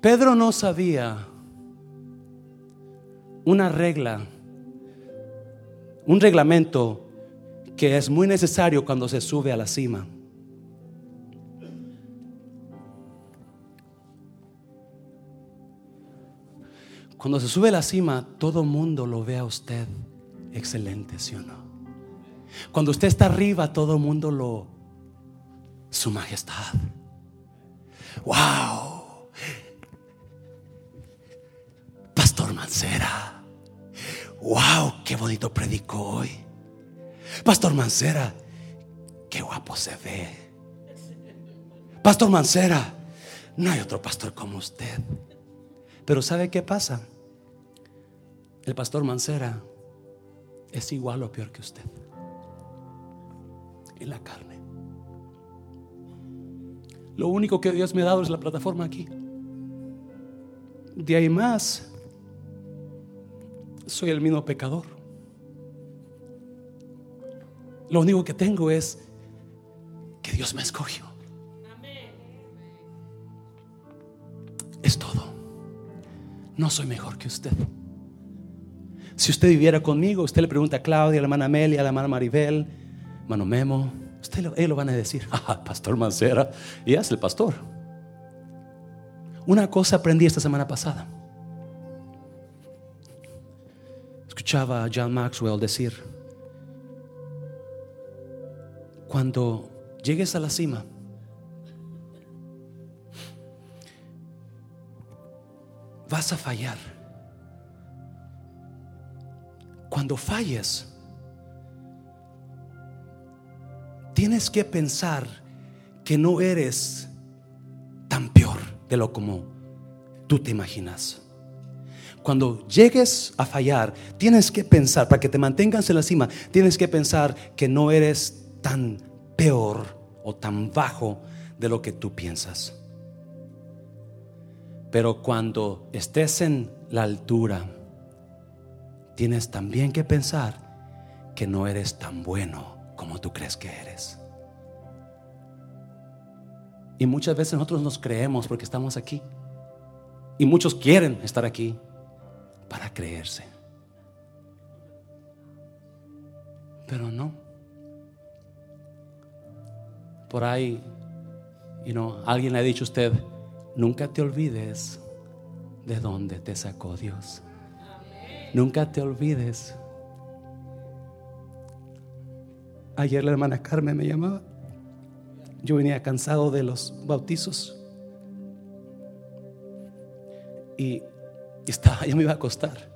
Pedro no sabía una regla, un reglamento que es muy necesario cuando se sube a la cima. Cuando se sube a la cima, todo mundo lo ve a usted excelente, ¿sí o no? Cuando usted está arriba, todo el mundo lo su majestad. Wow. Pastor Mancera. Wow, qué bonito predicó hoy. Pastor Mancera, qué guapo se ve. Pastor Mancera, no hay otro pastor como usted. Pero ¿sabe qué pasa? El pastor Mancera es igual o peor que usted. En la carne. Lo único que Dios me ha dado es la plataforma aquí. De ahí más, soy el mismo pecador. Lo único que tengo es que Dios me escogió. Es todo. No soy mejor que usted. Si usted viviera conmigo, usted le pregunta a Claudia, a la hermana Amelia, a la hermana Maribel, hermano Memo, usted lo, ellos lo van a decir, ah, pastor Mancera, y es el pastor. Una cosa aprendí esta semana pasada. Escuchaba a John Maxwell decir, cuando llegues a la cima, vas a fallar. Cuando falles, tienes que pensar que no eres tan peor de lo como tú te imaginas. Cuando llegues a fallar, tienes que pensar, para que te mantengas en la cima, tienes que pensar que no eres tan peor o tan bajo de lo que tú piensas. Pero cuando estés en la altura, tienes también que pensar que no eres tan bueno como tú crees que eres. Y muchas veces nosotros nos creemos porque estamos aquí. Y muchos quieren estar aquí para creerse. Pero no. Por ahí, you know, alguien le ha dicho a usted, nunca te olvides de dónde te sacó Dios. Nunca te olvides. Ayer la hermana Carmen me llamaba. Yo venía cansado de los bautizos. Y estaba, ya me iba a acostar.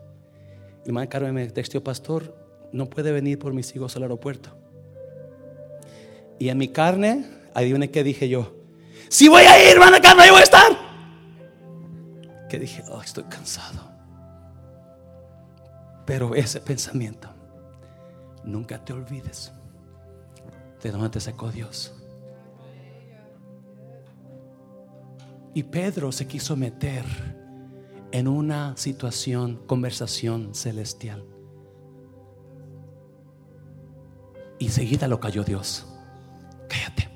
Y hermana Carmen me textió, pastor, no puede venir por mis hijos al aeropuerto. Y en mi carne, adivine qué dije yo. Si voy a ir, hermana Carmen, ahí voy a estar. Que dije, oh, estoy cansado. Pero ese pensamiento, nunca te olvides de dónde te sacó Dios. Y Pedro se quiso meter en una situación, conversación celestial. Y seguida lo cayó Dios. Cállate.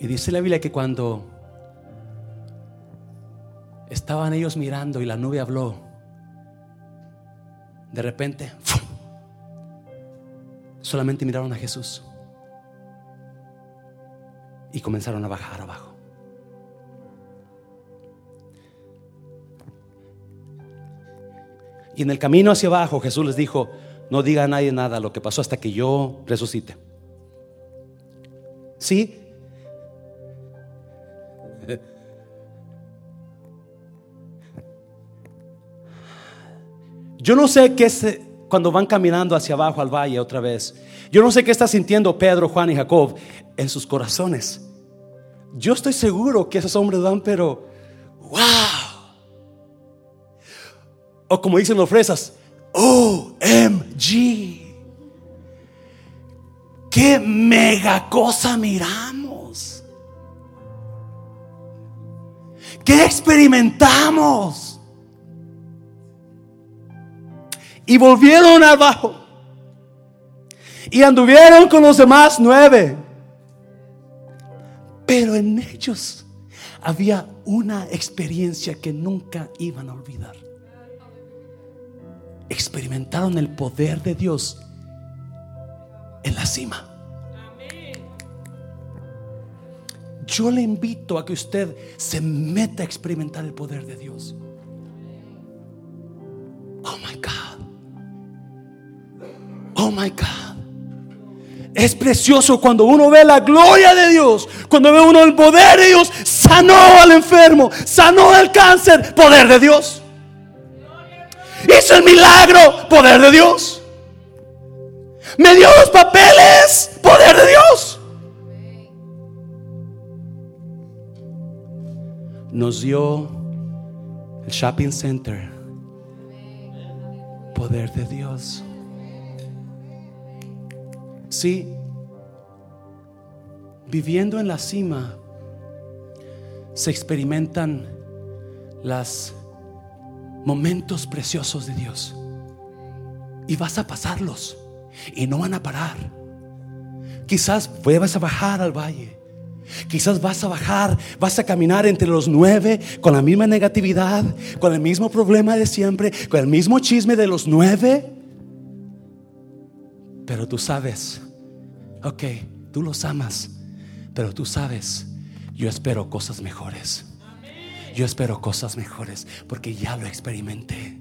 Y dice la Biblia que cuando estaban ellos mirando y la nube habló, de repente, solamente miraron a Jesús y comenzaron a bajar abajo. Y en el camino hacia abajo Jesús les dijo, no diga a nadie nada lo que pasó hasta que yo resucite. ¿Sí? Yo no sé qué es cuando van caminando hacia abajo al valle otra vez. Yo no sé qué está sintiendo Pedro, Juan y Jacob en sus corazones. Yo estoy seguro que esos hombres van, pero, wow. O como dicen los fresas, OMG. Qué mega cosa miramos. ¿Qué experimentamos? Y volvieron abajo. Y anduvieron con los demás nueve. Pero en ellos había una experiencia que nunca iban a olvidar. Experimentaron el poder de Dios en la cima. Yo le invito a que usted se meta a experimentar el poder de Dios. Oh my God. Oh my God. Es precioso cuando uno ve la gloria de Dios, cuando ve uno el poder de Dios, sanó al enfermo, sanó el cáncer, poder de Dios. Hizo el milagro, poder de Dios. Me dio los papeles, poder de Dios. Nos dio el shopping center, poder de Dios. Sí, viviendo en la cima se experimentan los momentos preciosos de Dios. Y vas a pasarlos y no van a parar. Quizás vas a bajar al valle. Quizás vas a bajar, vas a caminar entre los nueve con la misma negatividad, con el mismo problema de siempre, con el mismo chisme de los nueve. Pero tú sabes, ok, tú los amas, pero tú sabes, yo espero cosas mejores. Yo espero cosas mejores porque ya lo experimenté.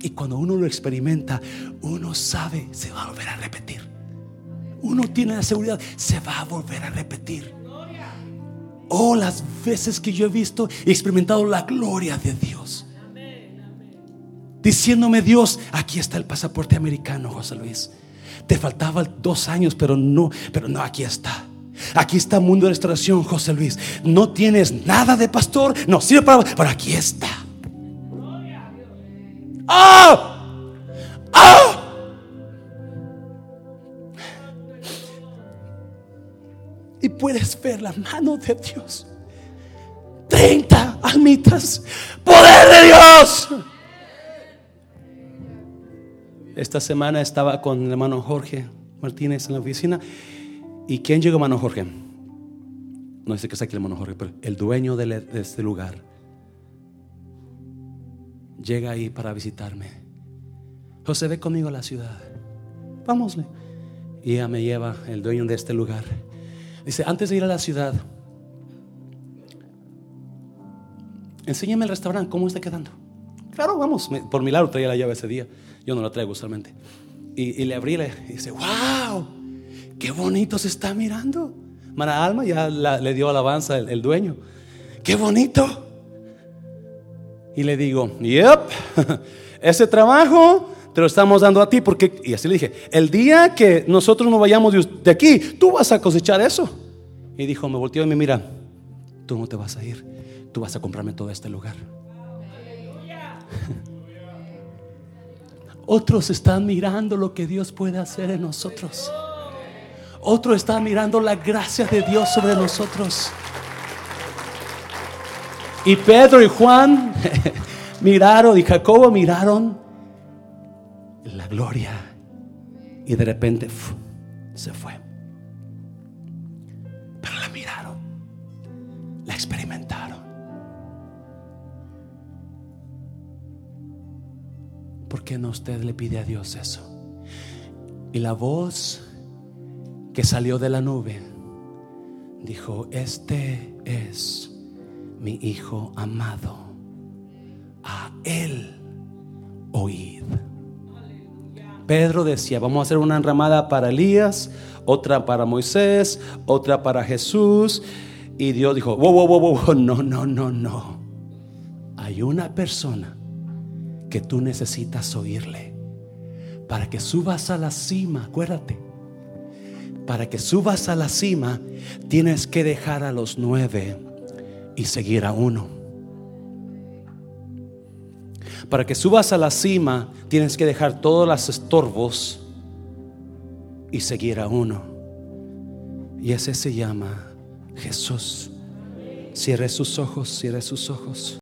Y cuando uno lo experimenta, uno sabe, se va a volver a repetir. Uno tiene la seguridad, se va a volver a repetir. Oh, las veces que yo he visto y experimentado la gloria de Dios. Diciéndome Dios, aquí está el pasaporte americano, José Luis. Te faltaba dos años, pero no, pero no, aquí está. Aquí está Mundo de Restauración, José Luis. No tienes nada de pastor, no sirve para, pero aquí está. ¡Ah! ¡Ah! Y puedes ver la mano de Dios. 30 almitas. Poder de Dios. Esta semana estaba con el hermano Jorge Martínez en la oficina. ¿Y quién llegó, hermano Jorge? No sé qué es aquí el hermano Jorge, pero el dueño de, este lugar llega ahí para visitarme. José, ve conmigo a la ciudad. Vámosle. Y ella me lleva, el dueño de este lugar. Dice, antes de ir a la ciudad, enséñame el restaurante, ¿cómo está quedando? Claro, vamos. Por milagro traía la llave ese día. Yo no la traigo usualmente. Y, le abrí y dice, wow, qué bonito se está mirando. Mana Alma ya le dio alabanza el, dueño. Qué bonito. Y le digo, yep, ese trabajo te lo estamos dando a ti porque, y así le dije, el día que nosotros nos vayamos de aquí, tú vas a cosechar eso. Y dijo, me volteó y me mira, tú no te vas a ir, tú vas a comprarme todo este lugar. Otros están mirando lo que Dios puede hacer en nosotros. Otros están mirando la gracia de Dios sobre nosotros. Y Pedro y Juan miraron y Jacobo miraron la gloria. Y de repente se fue. Pero la miraron, la experimentaron. ¿Por qué no usted le pide a Dios eso? Y la voz que salió de la nube dijo, este es mi Hijo amado. A Él oíd. Pedro decía, vamos a hacer una enramada para Elías, otra para Moisés, otra para Jesús. Y Dios dijo, wow, wow, wow, wow, no, no, no, no. Hay una persona que tú necesitas oírle. Para que subas a la cima, acuérdate. Para que subas a la cima, tienes que dejar a los nueve y seguir a uno. Para que subas a la cima, tienes que dejar todos los estorbos y seguir a uno. Y ese se llama Jesús. Cierre sus ojos, cierre sus ojos.